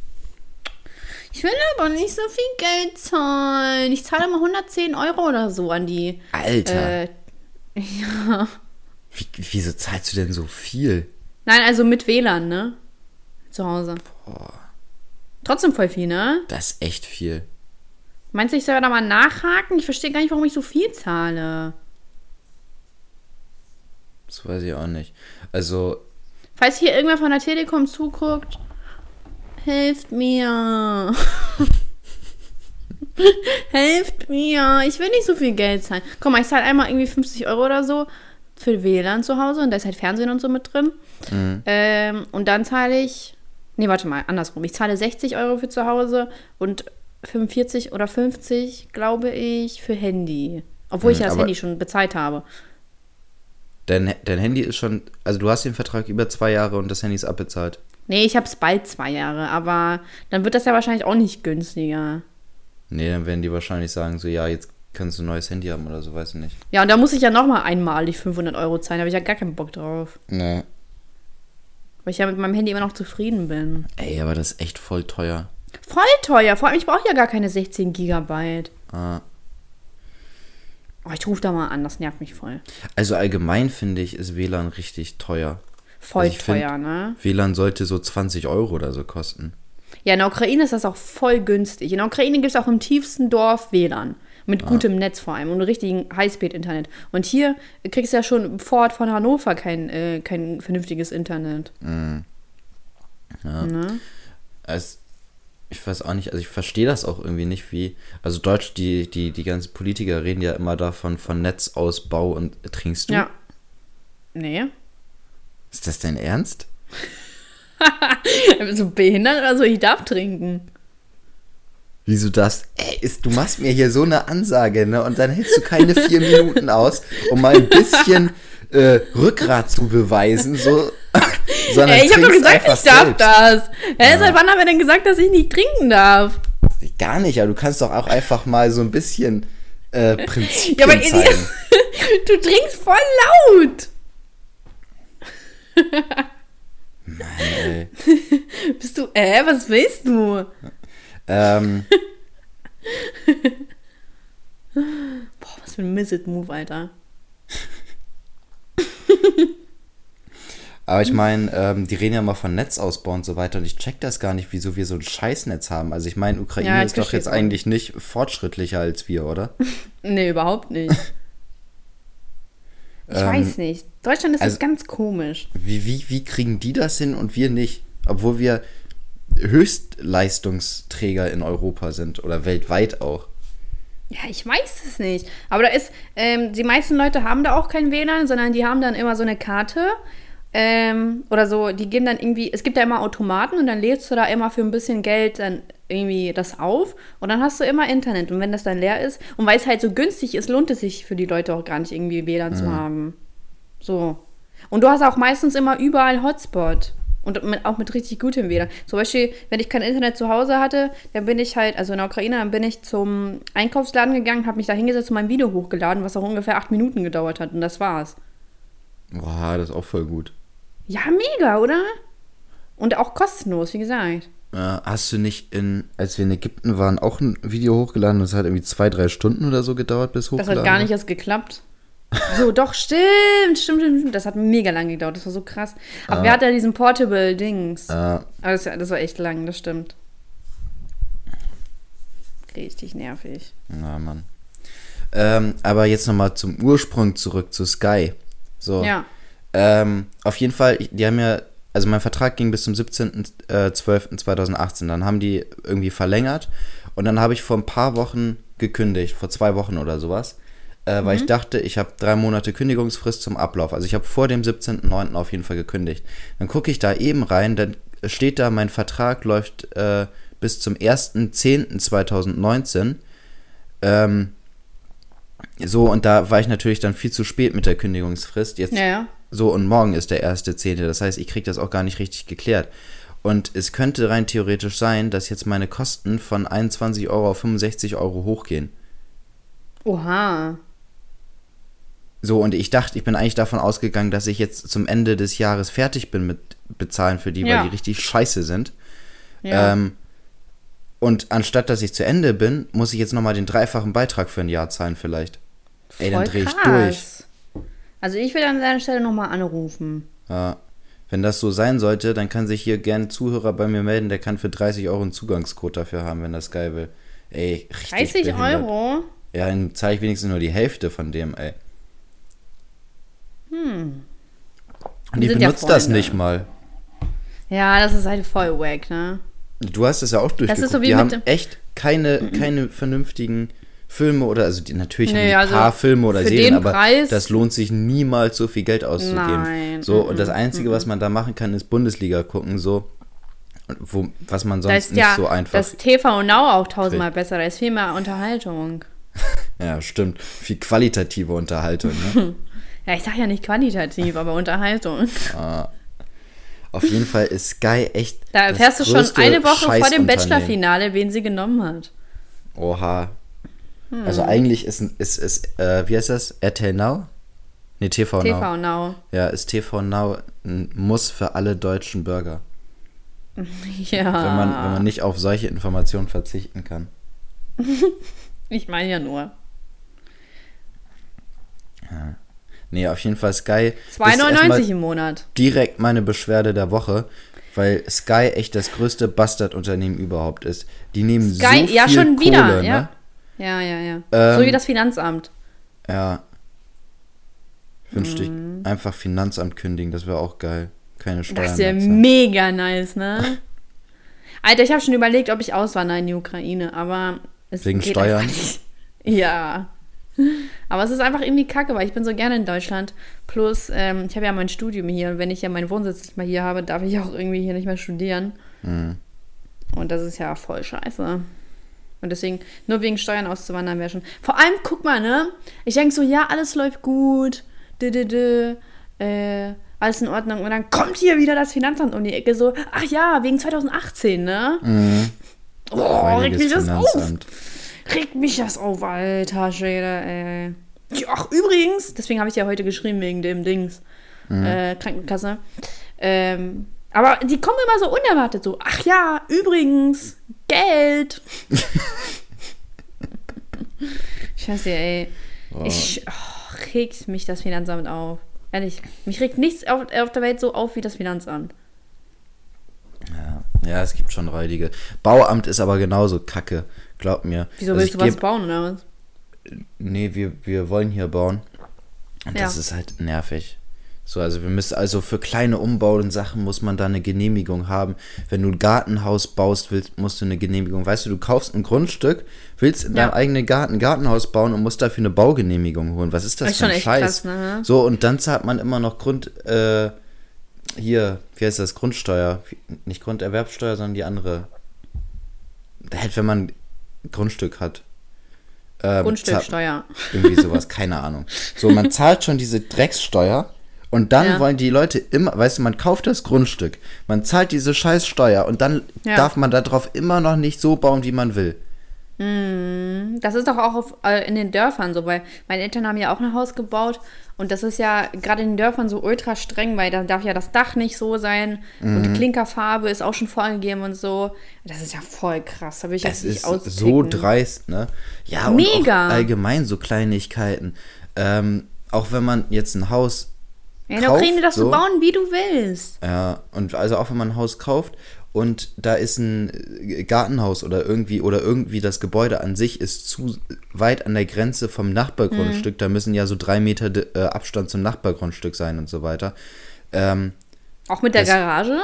Speaker 1: Ich will aber nicht so viel Geld zahlen. Ich zahle immer 110 Euro oder so an die.
Speaker 2: Alter,
Speaker 1: Äh,
Speaker 2: wie, wieso zahlst du denn so viel?
Speaker 1: Nein, also mit WLAN, ne? Zu Hause. Trotzdem voll viel, ne?
Speaker 2: Das ist echt viel.
Speaker 1: Meinst du, ich soll da mal nachhaken? Ich verstehe gar nicht, warum ich so viel zahle.
Speaker 2: Das weiß ich auch nicht. Also,
Speaker 1: Falls hier irgendwer von der Telekom zuguckt, helft mir. helft mir. Ich will nicht so viel Geld zahlen. Guck mal, ich zahle einmal irgendwie 50 Euro oder so für WLAN zu Hause und da ist halt Fernsehen und so mit drin. Ähm, und dann zahle ich. Nee, warte mal, andersrum. Ich zahle 60 Euro für zu Hause und 45 oder 50, glaube ich, für Handy. Obwohl ich
Speaker 2: Hm,
Speaker 1: ja das Handy schon bezahlt habe.
Speaker 2: dein, dein Handy ist schon, also du hast den Vertrag über zwei Jahre und das Handy ist abbezahlt.
Speaker 1: Nee, ich habe es bald zwei Jahre, aber dann wird das ja wahrscheinlich auch nicht günstiger.
Speaker 2: Nee, dann werden die wahrscheinlich sagen, so, ja, jetzt kannst du ein neues Handy haben oder so, weiß ich nicht.
Speaker 1: Ja, und da muss ich ja nochmal einmalig 500 Euro zahlen, da habe ich ja gar keinen Bock drauf.
Speaker 2: Nee.
Speaker 1: Weil ich ja mit meinem Handy immer noch zufrieden bin.
Speaker 2: Ey, aber das ist echt voll teuer.
Speaker 1: Voll teuer, vor allem ich brauche ja gar keine 16 Gigabyte.
Speaker 2: Ah.
Speaker 1: Oh, ich rufe da mal an, das nervt mich voll.
Speaker 2: Also allgemein finde ich, ist WLAN richtig teuer.
Speaker 1: voll
Speaker 2: Also ich find,
Speaker 1: teuer, ne?
Speaker 2: WLAN sollte so 20 Euro oder so kosten.
Speaker 1: Ja, in der Ukraine ist das auch voll günstig. In der Ukraine gibt es auch im tiefsten Dorf WLAN. Mit gutem Netz vor allem und richtigen Highspeed-Internet. Und hier kriegst du ja schon vor Ort von Hannover kein, äh, kein vernünftiges Internet.
Speaker 2: Ja.
Speaker 1: Ne?
Speaker 2: Es, ich weiß auch nicht, also ich verstehe das auch irgendwie nicht, wie. Also Deutsch, die, die, die ganzen Politiker reden ja immer davon, von Netzausbau und trinkst du?
Speaker 1: Ja. Nee.
Speaker 2: Ist das dein Ernst?
Speaker 1: Du behindert oder so? Ich darf trinken.
Speaker 2: Wieso das? Ey, ist, du machst mir hier so eine Ansage, ne? Und dann hältst du keine vier Minuten aus, um mal ein bisschen äh, Rückgrat zu beweisen, so. sondern
Speaker 1: Ey, ich habe doch gesagt, ich darf
Speaker 2: selbst.
Speaker 1: das. Hä, seit wann haben wir denn gesagt, dass ich nicht trinken darf?
Speaker 2: Gar nicht, aber du kannst doch auch einfach mal so ein bisschen äh, Prinzipien
Speaker 1: Ja, aber
Speaker 2: zeigen.
Speaker 1: du trinkst voll laut.
Speaker 2: Mann, ey.
Speaker 1: Bist du, äh, was willst du?
Speaker 2: Ähm,
Speaker 1: Boah, was für ein Miss-It-Move, Alter.
Speaker 2: aber ich meine, ähm, die reden ja mal von Netzausbau und so weiter und ich check das gar nicht, wieso wir so ein Scheißnetz haben. Also ich meine, Ukraine
Speaker 1: Ja,
Speaker 2: ist doch jetzt eigentlich nicht fortschrittlicher als wir, oder?
Speaker 1: Nee, überhaupt nicht. Ich
Speaker 2: Ähm,
Speaker 1: weiß nicht. Deutschland ist
Speaker 2: also-
Speaker 1: das ganz komisch.
Speaker 2: Wie, wie, wie kriegen die das hin und wir nicht? Obwohl wir Höchstleistungsträger in Europa sind oder weltweit auch.
Speaker 1: Ja, ich weiß es nicht. Aber da ist, ähm, die meisten Leute haben da auch kein WLAN, sondern die haben dann immer so eine Karte. Ähm, oder so, die geben dann irgendwie, es gibt da immer Automaten und dann lädst du da immer für ein bisschen Geld dann irgendwie das auf und dann hast du immer Internet. Und wenn das dann leer ist und weil es halt so günstig ist, lohnt es sich für die Leute auch gar nicht irgendwie WLAN zu haben. So. Und du hast auch meistens immer überall Hotspot. Und mit, auch mit richtig gutem WLAN. Zum Beispiel, wenn ich kein Internet zu Hause hatte, dann bin ich halt, also in der Ukraine, dann bin ich zum Einkaufsladen gegangen, habe mich da hingesetzt und mein Video hochgeladen, was auch ungefähr acht Minuten gedauert hat. Und das war's.
Speaker 2: Boah, das ist auch voll gut.
Speaker 1: Ja, mega, oder? Und auch kostenlos, wie gesagt.
Speaker 2: Äh, hast du nicht in, als wir in Ägypten waren, auch ein Video hochgeladen? Das hat irgendwie zwei, drei Stunden oder so gedauert, bis
Speaker 1: Das
Speaker 2: hochgeladen
Speaker 1: hat gar nicht erst geklappt. So, doch, stimmt, stimmt, stimmt, stimmt. Das hat mega lang gedauert. Das war so krass. Aber wer hat da diesen Portable-Dings?
Speaker 2: Äh,
Speaker 1: Aber das, das war echt lang, das stimmt. Richtig nervig.
Speaker 2: na, Mann. Ähm, aber jetzt nochmal zum Ursprung zurück, zu Sky. So.
Speaker 1: Ja.
Speaker 2: Ähm, auf jeden Fall, die haben ja, also mein Vertrag ging bis zum 17.12.2018. Dann haben die irgendwie verlängert und dann habe ich vor ein paar Wochen gekündigt, vor zwei Wochen oder sowas, äh, weil ich dachte, ich habe drei Monate Kündigungsfrist zum Ablauf. Also ich habe vor dem 17.09. auf jeden Fall gekündigt. Dann gucke ich da eben rein, dann steht da, mein Vertrag läuft äh, bis zum 1.10.2019. Ähm, so, und da war ich natürlich dann viel zu spät mit der Kündigungsfrist. Jetzt
Speaker 1: Ja, ja.
Speaker 2: so, und morgen ist der erste Zehnte. Das heißt, ich kriege das auch gar nicht richtig geklärt. Und es könnte rein theoretisch sein, dass jetzt meine Kosten von 21 Euro auf 65 Euro hochgehen.
Speaker 1: Oha.
Speaker 2: So, und ich dachte, ich bin eigentlich davon ausgegangen, dass ich jetzt zum Ende des Jahres fertig bin mit Bezahlen für die,
Speaker 1: Ja.
Speaker 2: weil die richtig scheiße sind.
Speaker 1: Ja.
Speaker 2: Ähm, und anstatt dass ich zu Ende bin, muss ich jetzt nochmal den dreifachen Beitrag für ein Jahr zahlen vielleicht. Ey, dann
Speaker 1: Voll
Speaker 2: drehe ich durch.
Speaker 1: Also ich will an deiner Stelle nochmal anrufen.
Speaker 2: Ja. Wenn das so sein sollte, dann kann sich hier gern ein Zuhörer bei mir melden, der kann für 30 Euro einen Zugangscode dafür haben, wenn das geil will. Ey, richtig
Speaker 1: 30
Speaker 2: behindert.
Speaker 1: Euro?
Speaker 2: Ja, dann zahle ich wenigstens nur die Hälfte von dem, ey. Hm. Und die
Speaker 1: sind ja
Speaker 2: benutzt das nicht mal.
Speaker 1: Ja, das ist halt voll wack, ne?
Speaker 2: Du hast es ja auch durchgeguckt.
Speaker 1: ist so wie
Speaker 2: die haben echt keine, keine vernünftigen Filme oder, also die, natürlich
Speaker 1: Nee,
Speaker 2: haben die
Speaker 1: also
Speaker 2: ein paar Filme oder Serien, aber
Speaker 1: Preis-
Speaker 2: das lohnt sich niemals so viel Geld auszugeben.
Speaker 1: Nein,
Speaker 2: So, und das Einzige, was man da machen kann, ist Bundesliga gucken, so. Wo, was man sonst
Speaker 1: ist
Speaker 2: nicht
Speaker 1: ja
Speaker 2: so einfach.
Speaker 1: das TV Now auch tausendmal besser. Da ist viel mehr Unterhaltung.
Speaker 2: Ja, stimmt. Viel qualitative Unterhaltung, ne?
Speaker 1: Ja, ich sag ja nicht quantitativ, aber Unterhaltung.
Speaker 2: Auf jeden Fall ist Sky echt.
Speaker 1: Da erfährst du schon eine Woche vor dem. Bachelor-Finale, wen sie genommen hat.
Speaker 2: Oha.
Speaker 1: Hm.
Speaker 2: Also eigentlich ist, ist, ist äh, wie heißt das? RTL Now? Nee, TV, Now.
Speaker 1: TV Now.
Speaker 2: Ja, ist TV Now ein Muss für alle deutschen Bürger.
Speaker 1: Ja.
Speaker 2: Wenn, man, wenn man nicht auf solche Informationen verzichten kann.
Speaker 1: Ich meine ja nur.
Speaker 2: Nee, auf jeden Fall Sky.
Speaker 1: 2,99 im Monat.
Speaker 2: Direkt meine Beschwerde der Woche, weil Sky echt das größte Bastardunternehmen überhaupt ist. Die nehmen
Speaker 1: Sky,
Speaker 2: so viel
Speaker 1: ja, schon
Speaker 2: Kohle,
Speaker 1: wieder,
Speaker 2: ne?
Speaker 1: ja. Ja, ja, ja.
Speaker 2: Ähm,
Speaker 1: so wie das Finanzamt.
Speaker 2: Ja. Wünschte ich einfach Finanzamt kündigen, das wäre auch geil. Keine Steuern.
Speaker 1: Das ist ja mega nice, ne? Alter, ich habe schon überlegt, ob ich auswandere in die Ukraine, aber es
Speaker 2: Wegen
Speaker 1: geht
Speaker 2: Steuern?
Speaker 1: nicht. Ja. Aber es ist einfach irgendwie kacke, weil ich bin so gerne in Deutschland. Plus, ähm, ich habe ja mein Studium hier und wenn ich ja meinen Wohnsitz nicht mehr hier habe, darf ich auch irgendwie hier nicht mehr studieren.
Speaker 2: Mhm.
Speaker 1: Und das ist ja voll scheiße. Und deswegen, nur wegen Steuern auszuwandern wäre schon. Vor allem, guck mal, ne? Ich denke so, ja, alles läuft gut. Dö, dö, dö, äh, alles in Ordnung. Und dann kommt hier wieder das Finanzamt um die Ecke so, ach ja, wegen 2018, ne?
Speaker 2: Mhm.
Speaker 1: Oh, regt mich das auf. Regt mich das auf, alter Schwede, ey. Ach, übrigens, deswegen habe ich ja heute geschrieben wegen dem Dings. Äh, Krankenkasse. Ähm, aber die kommen immer so unerwartet so. Ach ja, übrigens, Geld. Scheiße, ey.
Speaker 2: Boah.
Speaker 1: Ich oh, regt mich das Finanzamt auf. Ehrlich, mich regt nichts auf, auf der Welt so auf wie das Finanzamt.
Speaker 2: Ja. ja, es gibt schon räudige. Bauamt ist aber genauso kacke, glaub mir.
Speaker 1: Wieso
Speaker 2: Also
Speaker 1: willst du was bauen oder was?
Speaker 2: Nee, wir, wir wollen hier bauen. Und
Speaker 1: Ja.
Speaker 2: das ist halt nervig. So, also wir müssen, also für kleine Umbauten Sachen muss man da eine Genehmigung haben. Wenn du ein Gartenhaus baust, willst, musst du eine Genehmigung. Weißt du, du kaufst ein Grundstück, willst in
Speaker 1: Ja.
Speaker 2: deinem eigenen Garten ein Gartenhaus bauen und musst dafür eine Baugenehmigung holen. Was ist das
Speaker 1: Das ist
Speaker 2: für ein Scheiß?
Speaker 1: krass, ne?
Speaker 2: So, und dann zahlt man immer noch Grund, äh, hier, wie heißt das, Grundsteuer. Nicht Grunderwerbsteuer, sondern die andere. Halt, wenn man Grundstück hat. Zahlt-
Speaker 1: Grundstücksteuer.
Speaker 2: irgendwie sowas, keine Ahnung. So, man zahlt schon diese Dreckssteuer und dann
Speaker 1: Ja.
Speaker 2: wollen die Leute immer, weißt du, man kauft das Grundstück, man zahlt diese Scheißsteuer und dann
Speaker 1: Ja.
Speaker 2: darf man darauf immer noch nicht so bauen, wie man will.
Speaker 1: Das ist doch auch auf, äh, in den Dörfern so, weil meine Eltern haben ja auch ein Haus gebaut und das ist ja gerade in den Dörfern so ultra streng, weil da darf ja das Dach nicht so sein und
Speaker 2: Mhm.
Speaker 1: die Klinkerfarbe ist auch schon vorgegeben und so. Das ist ja voll krass. Da will ich
Speaker 2: Es
Speaker 1: jetzt nicht
Speaker 2: ist so dreist, ne? Ja, und
Speaker 1: Mega.
Speaker 2: auch allgemein so Kleinigkeiten. Ähm, auch wenn man jetzt ein Haus
Speaker 1: Ja,
Speaker 2: kauft,
Speaker 1: kriegen die das so. bauen, wie du willst.
Speaker 2: Ja, und also auch wenn man ein Haus kauft und da ist ein Gartenhaus oder irgendwie oder irgendwie das Gebäude an sich ist zu weit an der Grenze vom Nachbargrundstück,
Speaker 1: Mhm.
Speaker 2: da müssen ja so drei Meter äh, Abstand zum Nachbargrundstück sein und so weiter. Ähm,
Speaker 1: Auch mit der
Speaker 2: Das-
Speaker 1: Garage?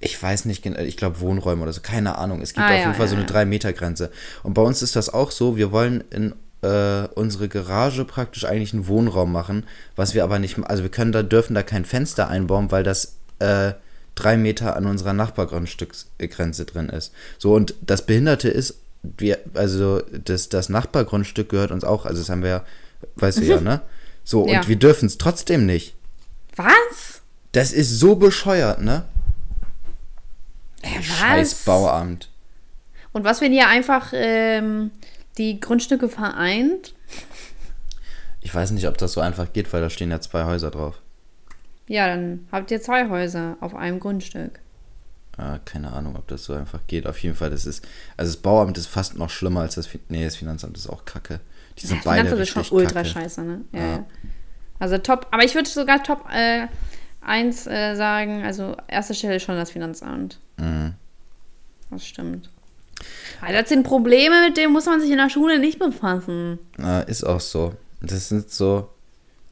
Speaker 2: ich weiß nicht genau, ich glaube Wohnräume oder so, keine Ahnung. Es gibt
Speaker 1: Ah,
Speaker 2: auf
Speaker 1: ja,
Speaker 2: jeden Fall
Speaker 1: ja,
Speaker 2: so eine
Speaker 1: ja.
Speaker 2: 3-Meter-Grenze. Und bei uns ist das auch so, wir wollen in äh, unsere Garage praktisch eigentlich einen Wohnraum machen, was wir aber nicht, also wir können da, dürfen da kein Fenster einbauen, weil das äh, drei Meter an unserer Nachbargrundstücksgrenze drin ist. So, und das Behinderte ist, wir, also das, das Nachbargrundstück gehört uns auch, also das haben wir ja, weißt du ja, ne? So,
Speaker 1: Ja.
Speaker 2: und wir dürfen es trotzdem nicht.
Speaker 1: Was?
Speaker 2: Das ist so bescheuert, ne?
Speaker 1: Äh,
Speaker 2: Scheiß? Bauamt.
Speaker 1: Und was, wenn ihr einfach ähm, die Grundstücke vereint?
Speaker 2: Ich weiß nicht, ob das so einfach geht, weil da stehen ja zwei Häuser drauf.
Speaker 1: Ja, dann habt ihr zwei Häuser auf einem Grundstück.
Speaker 2: Ah, keine Ahnung, ob das so einfach geht. Auf jeden Fall, das ist, also das Bauamt ist fast noch schlimmer als das, Fin nee, das Finanzamt ist auch kacke. Die sind
Speaker 1: Ja,
Speaker 2: beide
Speaker 1: Finanzamt ist schon ultra
Speaker 2: kacke.
Speaker 1: scheiße, ne? Ja.
Speaker 2: Ja.
Speaker 1: ja. Also top, aber ich würde sogar Top äh, 1 äh, sagen, also erste Stelle schon das Finanzamt.
Speaker 2: Mhm.
Speaker 1: Das stimmt. Weil das sind Probleme, mit denen muss man sich in der Schule nicht befassen.
Speaker 2: Ah, ist auch so. Das sind so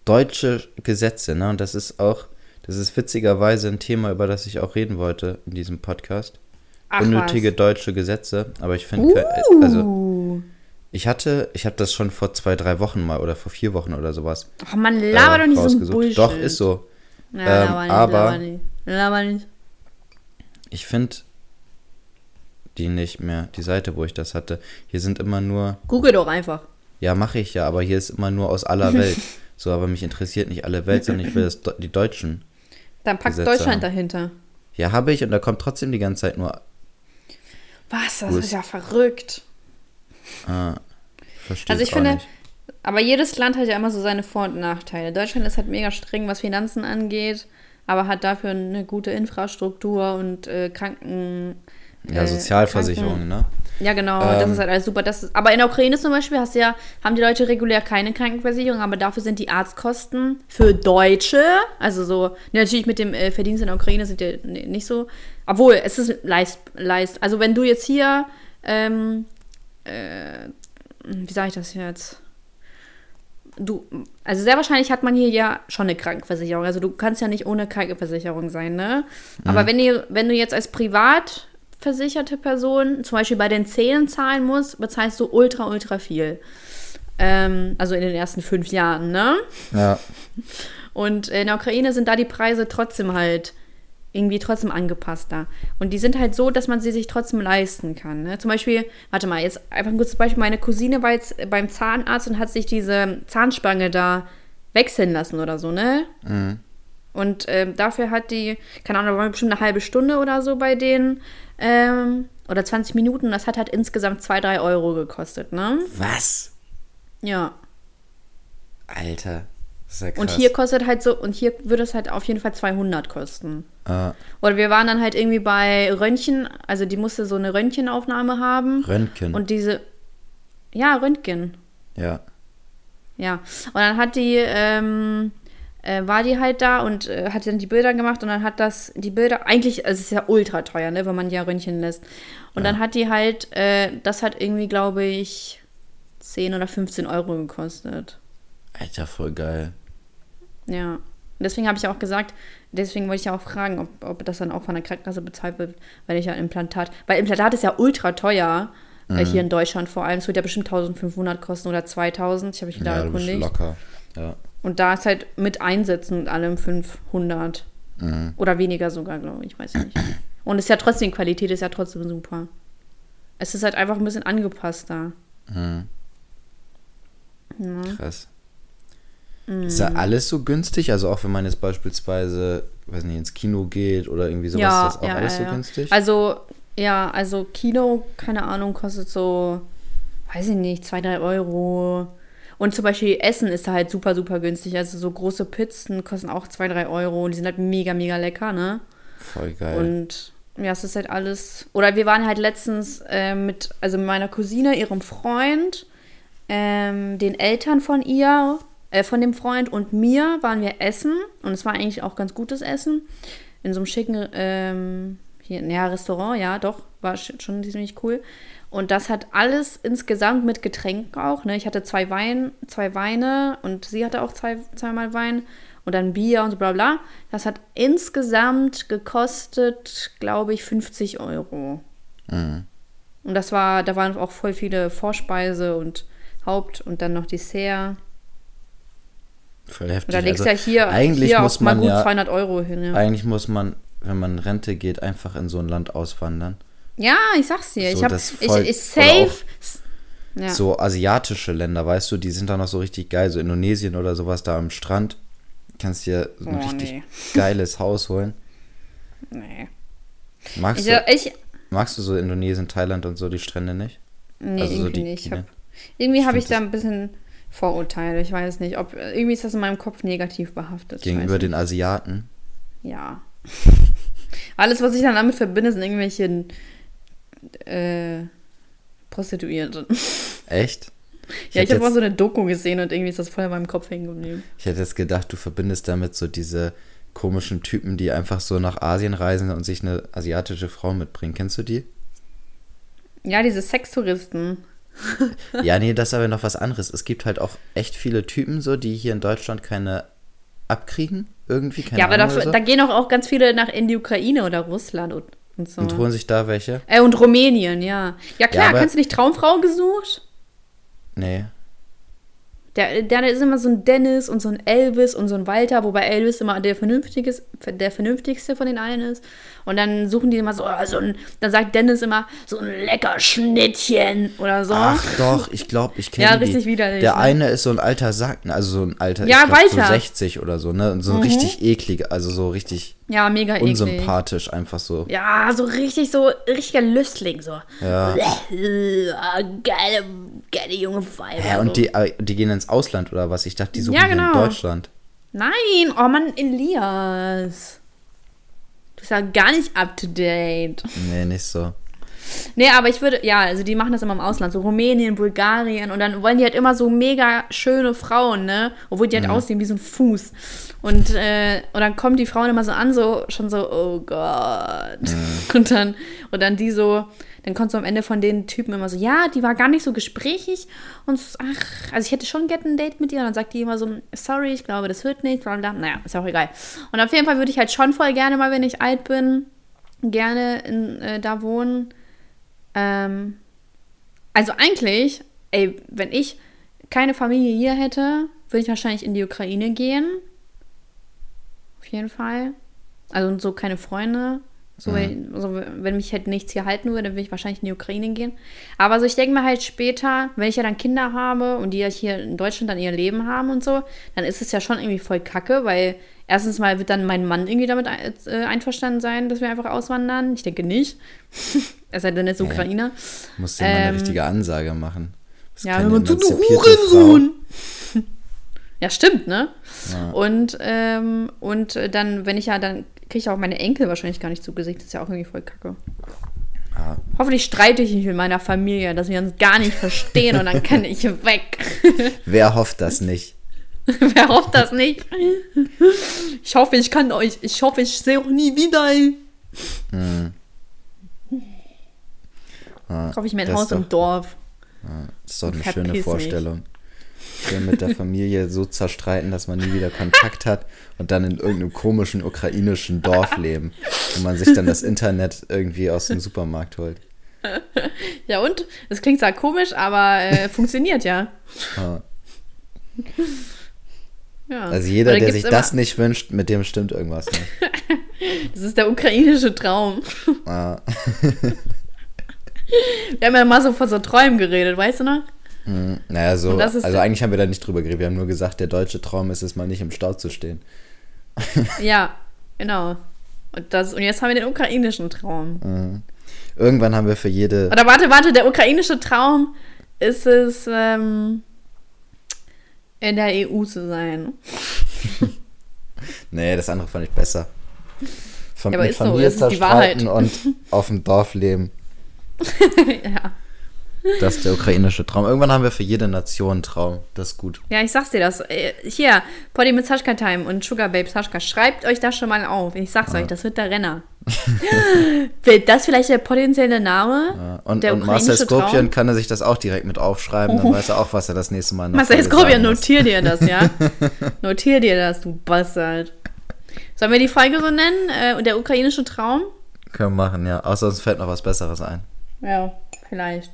Speaker 2: deutsche Gesetze, ne? Und das ist auch, das ist witzigerweise ein Thema, über das ich auch reden wollte in diesem Podcast.
Speaker 1: Ach,
Speaker 2: Unnötige
Speaker 1: was.
Speaker 2: deutsche Gesetze, aber ich finde, also
Speaker 1: Uh.
Speaker 2: ich hatte, ich habe das schon vor zwei, drei Wochen mal oder vor vier Wochen oder sowas
Speaker 1: Ach man, laber
Speaker 2: äh,
Speaker 1: doch nicht so
Speaker 2: rausgesucht.
Speaker 1: Bullshit.
Speaker 2: Doch, ist so.
Speaker 1: Ja,
Speaker 2: Ähm,
Speaker 1: laber nicht,
Speaker 2: aber-
Speaker 1: laber nicht. Laber nicht.
Speaker 2: Ich finde die nicht mehr, die Seite, wo ich das hatte. Hier sind immer nur,
Speaker 1: Google doch einfach.
Speaker 2: ja, mache ich ja, aber hier ist immer nur aus aller Welt. So, aber mich interessiert nicht alle Welt, sondern ich will das, die Deutschen.
Speaker 1: Dann packt
Speaker 2: Gesetze
Speaker 1: Deutschland
Speaker 2: haben.
Speaker 1: dahinter.
Speaker 2: Ja, habe ich und da kommt trotzdem die ganze Zeit nur,
Speaker 1: Was? Das ist ja verrückt.
Speaker 2: ah, verstehe
Speaker 1: Also ich finde,
Speaker 2: nicht.
Speaker 1: aber jedes Land hat ja immer so seine Vor- und Nachteile. Deutschland ist halt mega streng, was Finanzen angeht, aber hat dafür eine gute Infrastruktur und äh, Kranken,
Speaker 2: Ja,
Speaker 1: äh,
Speaker 2: Sozialversicherung,
Speaker 1: Kranken-
Speaker 2: ne?
Speaker 1: Ja, genau, das
Speaker 2: Ähm.
Speaker 1: ist halt alles super. Das ist, aber in der Ukraine zum Beispiel hast ja, haben die Leute regulär keine Krankenversicherung, aber dafür sind die Arztkosten für Deutsche, also so, natürlich mit dem äh, Verdienst in der Ukraine sind die nicht so, obwohl es ist leist, leist. Also wenn du jetzt hier, ähm, äh, wie sage ich das jetzt? Du, also sehr wahrscheinlich hat man hier ja schon eine Krankenversicherung. Also du kannst ja nicht ohne Krankenversicherung sein, ne? Aber wenn, ihr, wenn du jetzt als privat versicherte Person zum Beispiel bei den Zähnen zahlen musst, bezahlst du ultra, ultra viel. Ähm, also in den ersten fünf Jahren, ne?
Speaker 2: Ja.
Speaker 1: Und in der Ukraine sind da die Preise trotzdem halt irgendwie trotzdem angepasster. Und die sind halt so, dass man sie sich trotzdem leisten kann. Ne? Zum Beispiel, warte mal, jetzt einfach ein kurzes Beispiel. Meine Cousine war jetzt beim Zahnarzt und hat sich diese Zahnspange da wechseln lassen oder so, ne? Und ähm, dafür hat die, keine Ahnung, da war bestimmt eine halbe Stunde oder so bei denen. Ähm, oder 20 Minuten. Das hat halt insgesamt 2, 3 Euro gekostet, ne?
Speaker 2: Was?
Speaker 1: Ja.
Speaker 2: Alter. Das ist ja krass.
Speaker 1: Und hier kostet halt so, und hier würde es halt auf jeden Fall 200 kosten.
Speaker 2: Äh,
Speaker 1: Oder wir waren dann halt irgendwie bei Röntgen, also die musste so eine Röntgenaufnahme haben.
Speaker 2: Röntgen.
Speaker 1: Und diese, ja, Röntgen,
Speaker 2: ja.
Speaker 1: ja. Und dann hat die, ähm, äh, war die halt da und äh, hat dann die Bilder gemacht und dann hat das, die Bilder, eigentlich, also es ist ja ultra teuer, ne, wenn man ja Röntgen lässt. Und dann hat die halt, äh, das hat irgendwie, glaube ich, 10 oder 15 Euro gekostet.
Speaker 2: Alter, voll geil.
Speaker 1: Ja. Deswegen habe ich ja auch gesagt, deswegen wollte ich ja auch fragen, ob, ob das dann auch von der Krankenkasse bezahlt wird, weil ich ja Implantat, weil Implantat ist ja ultra teuer,
Speaker 2: Mhm.
Speaker 1: äh, hier in Deutschland vor allem. Es wird ja bestimmt 1500 kosten oder 2000, ich habe mich wieder
Speaker 2: Ja,
Speaker 1: erkundigt.
Speaker 2: locker. Ja.
Speaker 1: Und da ist halt mit Einsätzen und allem 500
Speaker 2: Mhm.
Speaker 1: oder weniger sogar, glaube ich, weiß ich nicht. Und es ist ja trotzdem, Qualität ist ja trotzdem super. Es ist halt einfach ein bisschen angepasster.
Speaker 2: Mhm.
Speaker 1: Ja.
Speaker 2: Krass.
Speaker 1: Mhm.
Speaker 2: Ist da alles so günstig? Also auch wenn man jetzt beispielsweise, weiß nicht, ins Kino geht oder irgendwie sowas,
Speaker 1: Ja,
Speaker 2: ist das auch
Speaker 1: ja,
Speaker 2: alles so günstig?
Speaker 1: Also, ja, also Kino, keine Ahnung, kostet so, weiß ich nicht, 2, 3 Euro. Und zum Beispiel Essen ist da halt super, super günstig. Also so große Pizzen kosten auch 2, 3 Euro und die sind halt mega, mega lecker, ne?
Speaker 2: Voll geil.
Speaker 1: Und ja, es ist halt alles. Oder wir waren halt letztens äh, mit, also mit meiner Cousine, ihrem Freund, ähm, den Eltern von ihr, äh, von dem Freund und mir waren wir essen. Und es war eigentlich auch ganz gutes Essen. In so einem schicken, ähm, hier, ja, Restaurant, ja, doch, war sch- schon ziemlich cool. Und das hat alles insgesamt mit Getränken auch. Ne? Ich hatte zwei Wein, zwei Weine und sie hatte auch zwei, zweimal Wein und dann Bier und so bla bla. Das hat insgesamt gekostet, glaube ich, 50 Euro.
Speaker 2: Mhm.
Speaker 1: Und das war, da waren auch voll viele Vorspeise und Haupt und dann noch Dessert.
Speaker 2: Voll
Speaker 1: Und
Speaker 2: heftig.
Speaker 1: da legst
Speaker 2: also,
Speaker 1: ja hier,
Speaker 2: eigentlich
Speaker 1: hier
Speaker 2: muss
Speaker 1: auch mal
Speaker 2: man
Speaker 1: gut
Speaker 2: ja,
Speaker 1: 200 Euro hin. Ja.
Speaker 2: eigentlich muss man, wenn man in Rente geht, einfach in so ein Land auswandern.
Speaker 1: Ja, ich sag's dir.
Speaker 2: So,
Speaker 1: ich hab,
Speaker 2: das
Speaker 1: ich, ich safe. Ja.
Speaker 2: So asiatische Länder, weißt du, die sind da noch so richtig geil, so Indonesien oder sowas da am Strand. Kannst dir so ein
Speaker 1: Oh,
Speaker 2: richtig
Speaker 1: nee.
Speaker 2: geiles Haus holen.
Speaker 1: Nee.
Speaker 2: Magst,
Speaker 1: Ich,
Speaker 2: du,
Speaker 1: ich,
Speaker 2: magst du so Indonesien, Thailand und so die Strände nicht?
Speaker 1: nee,
Speaker 2: Also so
Speaker 1: irgendwie
Speaker 2: die-
Speaker 1: nicht. Ich hab, irgendwie
Speaker 2: Ich
Speaker 1: habe ich da ein bisschen Vorurteile. Ich weiß nicht. Ob, irgendwie ist das in meinem Kopf negativ behaftet.
Speaker 2: Gegenüber den Asiaten.
Speaker 1: Ja. Alles, was ich dann damit verbinde, sind irgendwelche äh, Prostituierte.
Speaker 2: Echt?
Speaker 1: ja, ich habe mal so eine Doku gesehen und irgendwie ist das voll in meinem Kopf hängen geblieben.
Speaker 2: Ich hätte jetzt gedacht, du verbindest damit so diese komischen Typen, die einfach so nach Asien reisen und sich eine asiatische Frau mitbringen. Kennst du die?
Speaker 1: Ja, diese Sextouristen.
Speaker 2: ja, nee, das ist aber noch was anderes. Es gibt halt auch echt viele Typen so, die hier in Deutschland keine abkriegen. Irgendwie, keine
Speaker 1: ja, aber
Speaker 2: Ahnung. oder so,
Speaker 1: da gehen auch, auch ganz viele nach in die Ukraine oder Russland und, und so.
Speaker 2: und holen sich da welche.
Speaker 1: äh, und Rumänien, ja. Ja, klar,
Speaker 2: aber-
Speaker 1: kennst du nicht Traumfrau gesucht?
Speaker 2: Nee.
Speaker 1: Der, der ist immer so ein Dennis und so ein Elvis und so ein Walter, wobei Elvis immer der, Vernünftiges, der vernünftigste von den allen ist. Und dann suchen die immer so, ah, so ein, dann sagt Dennis immer, so ein lecker Schnittchen oder so.
Speaker 2: Ach doch, ich glaube, ich kenne
Speaker 1: Ja,
Speaker 2: die.
Speaker 1: richtig widerlich,
Speaker 2: Der
Speaker 1: ne?
Speaker 2: eine ist so ein alter Sack, ne, also so ein alter,
Speaker 1: Ja,
Speaker 2: ich glaub, so
Speaker 1: Walter.
Speaker 2: 60 oder so, ne? Und so ein
Speaker 1: Mhm.
Speaker 2: richtig eklig, also so richtig
Speaker 1: Ja, mega eklig.
Speaker 2: unsympathisch, einfach so.
Speaker 1: Ja, so richtig so, richtiger Lüstling, so.
Speaker 2: Ja.
Speaker 1: Geile, geile junge Weiber.
Speaker 2: Hä, und die, äh, die gehen ins Ausland oder was? Ich dachte, die suchen
Speaker 1: Ja,
Speaker 2: hier in
Speaker 1: genau.
Speaker 2: Deutschland.
Speaker 1: Nein, oh Mann, Elias. Du bist ja gar nicht up to date.
Speaker 2: Nee, nicht so.
Speaker 1: Nee, aber ich würde, ja, also die machen das immer im Ausland, so Rumänien, Bulgarien und dann wollen die halt immer so mega schöne Frauen, ne? Obwohl die halt aussehen wie so ein Fuß. Und, äh, und dann kommen die Frauen immer so an, so schon so, oh Gott. Und dann, und dann die so, dann kommt so am Ende von den Typen immer so, ja, die war gar nicht so gesprächig und ach, also ich hätte schon gerne ein Date mit ihr. Und dann sagt die immer so, sorry, ich glaube, das wird nicht, bla. Naja, ist ja auch egal. Und auf jeden Fall würde ich halt schon voll gerne mal, wenn ich alt bin, gerne in, äh, da wohnen. Ähm, also eigentlich, ey, wenn ich keine Familie hier hätte, würde ich wahrscheinlich in die Ukraine gehen. Auf jeden Fall. Also und so keine Freunde. So, wenn, also wenn mich halt nichts hier halten würde, dann würde ich wahrscheinlich in die Ukraine gehen. Aber also ich denke mir halt später, wenn ich ja dann Kinder habe und die ja hier in Deutschland dann ihr Leben haben und so, dann ist es ja schon irgendwie voll kacke, weil erstens mal wird dann mein Mann irgendwie damit ein- äh, einverstanden sein, dass wir einfach auswandern. Ich denke nicht. er sei denn jetzt
Speaker 2: Ja.
Speaker 1: Ukrainer.
Speaker 2: Musst du ja mal eine
Speaker 1: Ähm,
Speaker 2: richtige Ansage machen. Bist
Speaker 1: Ja, wenn man so
Speaker 2: emanzipierte
Speaker 1: Hurensohn. Ja, stimmt, ne?
Speaker 2: Ja.
Speaker 1: Und, ähm, und dann, wenn ich ja, dann kriege ich auch meine Enkel wahrscheinlich gar nicht zugesicht. Das ist ja auch irgendwie voll kacke.
Speaker 2: Ja.
Speaker 1: Hoffentlich streite ich nicht mit meiner Familie, dass wir uns gar nicht verstehen und dann kann ich weg.
Speaker 2: Wer hofft das nicht?
Speaker 1: Wer hofft das nicht? Ich hoffe, ich kann euch, ich hoffe, ich sehe euch nie wieder.
Speaker 2: Ja,
Speaker 1: Kaufe ich mir ein
Speaker 2: das
Speaker 1: Haus
Speaker 2: doch,
Speaker 1: im Dorf.
Speaker 2: Das ist doch eine schöne
Speaker 1: mich.
Speaker 2: Vorstellung. Schön mit der Familie so zerstreiten, dass man nie wieder Kontakt hat und dann in irgendeinem komischen ukrainischen Dorf leben, wo man sich dann das Internet irgendwie aus dem Supermarkt holt.
Speaker 1: Ja, und? Das klingt zwar komisch, aber äh, funktioniert ja.
Speaker 2: Ja.
Speaker 1: ja.
Speaker 2: Also jeder, der sich das nicht wünscht, mit dem stimmt irgendwas nicht.
Speaker 1: Das ist der ukrainische Traum.
Speaker 2: Ja.
Speaker 1: Wir haben ja mal so von so Träumen geredet, weißt du noch?
Speaker 2: Hm, Naja, so, also eigentlich haben wir da nicht drüber geredet. Wir haben nur gesagt, der deutsche Traum ist es mal nicht im Stau zu stehen.
Speaker 1: Ja, genau. Und, das, und jetzt haben wir den ukrainischen Traum.
Speaker 2: Mhm. Irgendwann haben wir für jede.
Speaker 1: Oder warte, warte, der ukrainische Traum ist es, ähm, in der EU zu sein.
Speaker 2: Nee, das andere fand ich besser. Von,
Speaker 1: Ja, aber ist so,
Speaker 2: Familie
Speaker 1: das ist die
Speaker 2: zerstreiten und auf dem Dorf leben.
Speaker 1: ja.
Speaker 2: Das ist der ukrainische Traum. Irgendwann haben wir für jede Nation einen Traum. Das ist gut.
Speaker 1: ja, ich sag's dir das. Äh, Hier, Poddy mit Sascha Time und Sugar Babe Sascha, schreibt euch das schon mal auf. Ich sag's euch, das wird der Renner. Wird das vielleicht der potenzielle Name?
Speaker 2: Ja. Und,
Speaker 1: Der
Speaker 2: und Marcel Skorpion kann er sich das auch direkt mit aufschreiben. Dann weiß er auch, was er das nächste Mal noch
Speaker 1: Marcel Skorpion, notier dir das, ja? notier dir das, du Bastard. Sollen wir die Folge so nennen? Äh, der ukrainische Traum?
Speaker 2: Können wir machen, ja. Außer uns fällt noch was Besseres ein.
Speaker 1: Ja, vielleicht.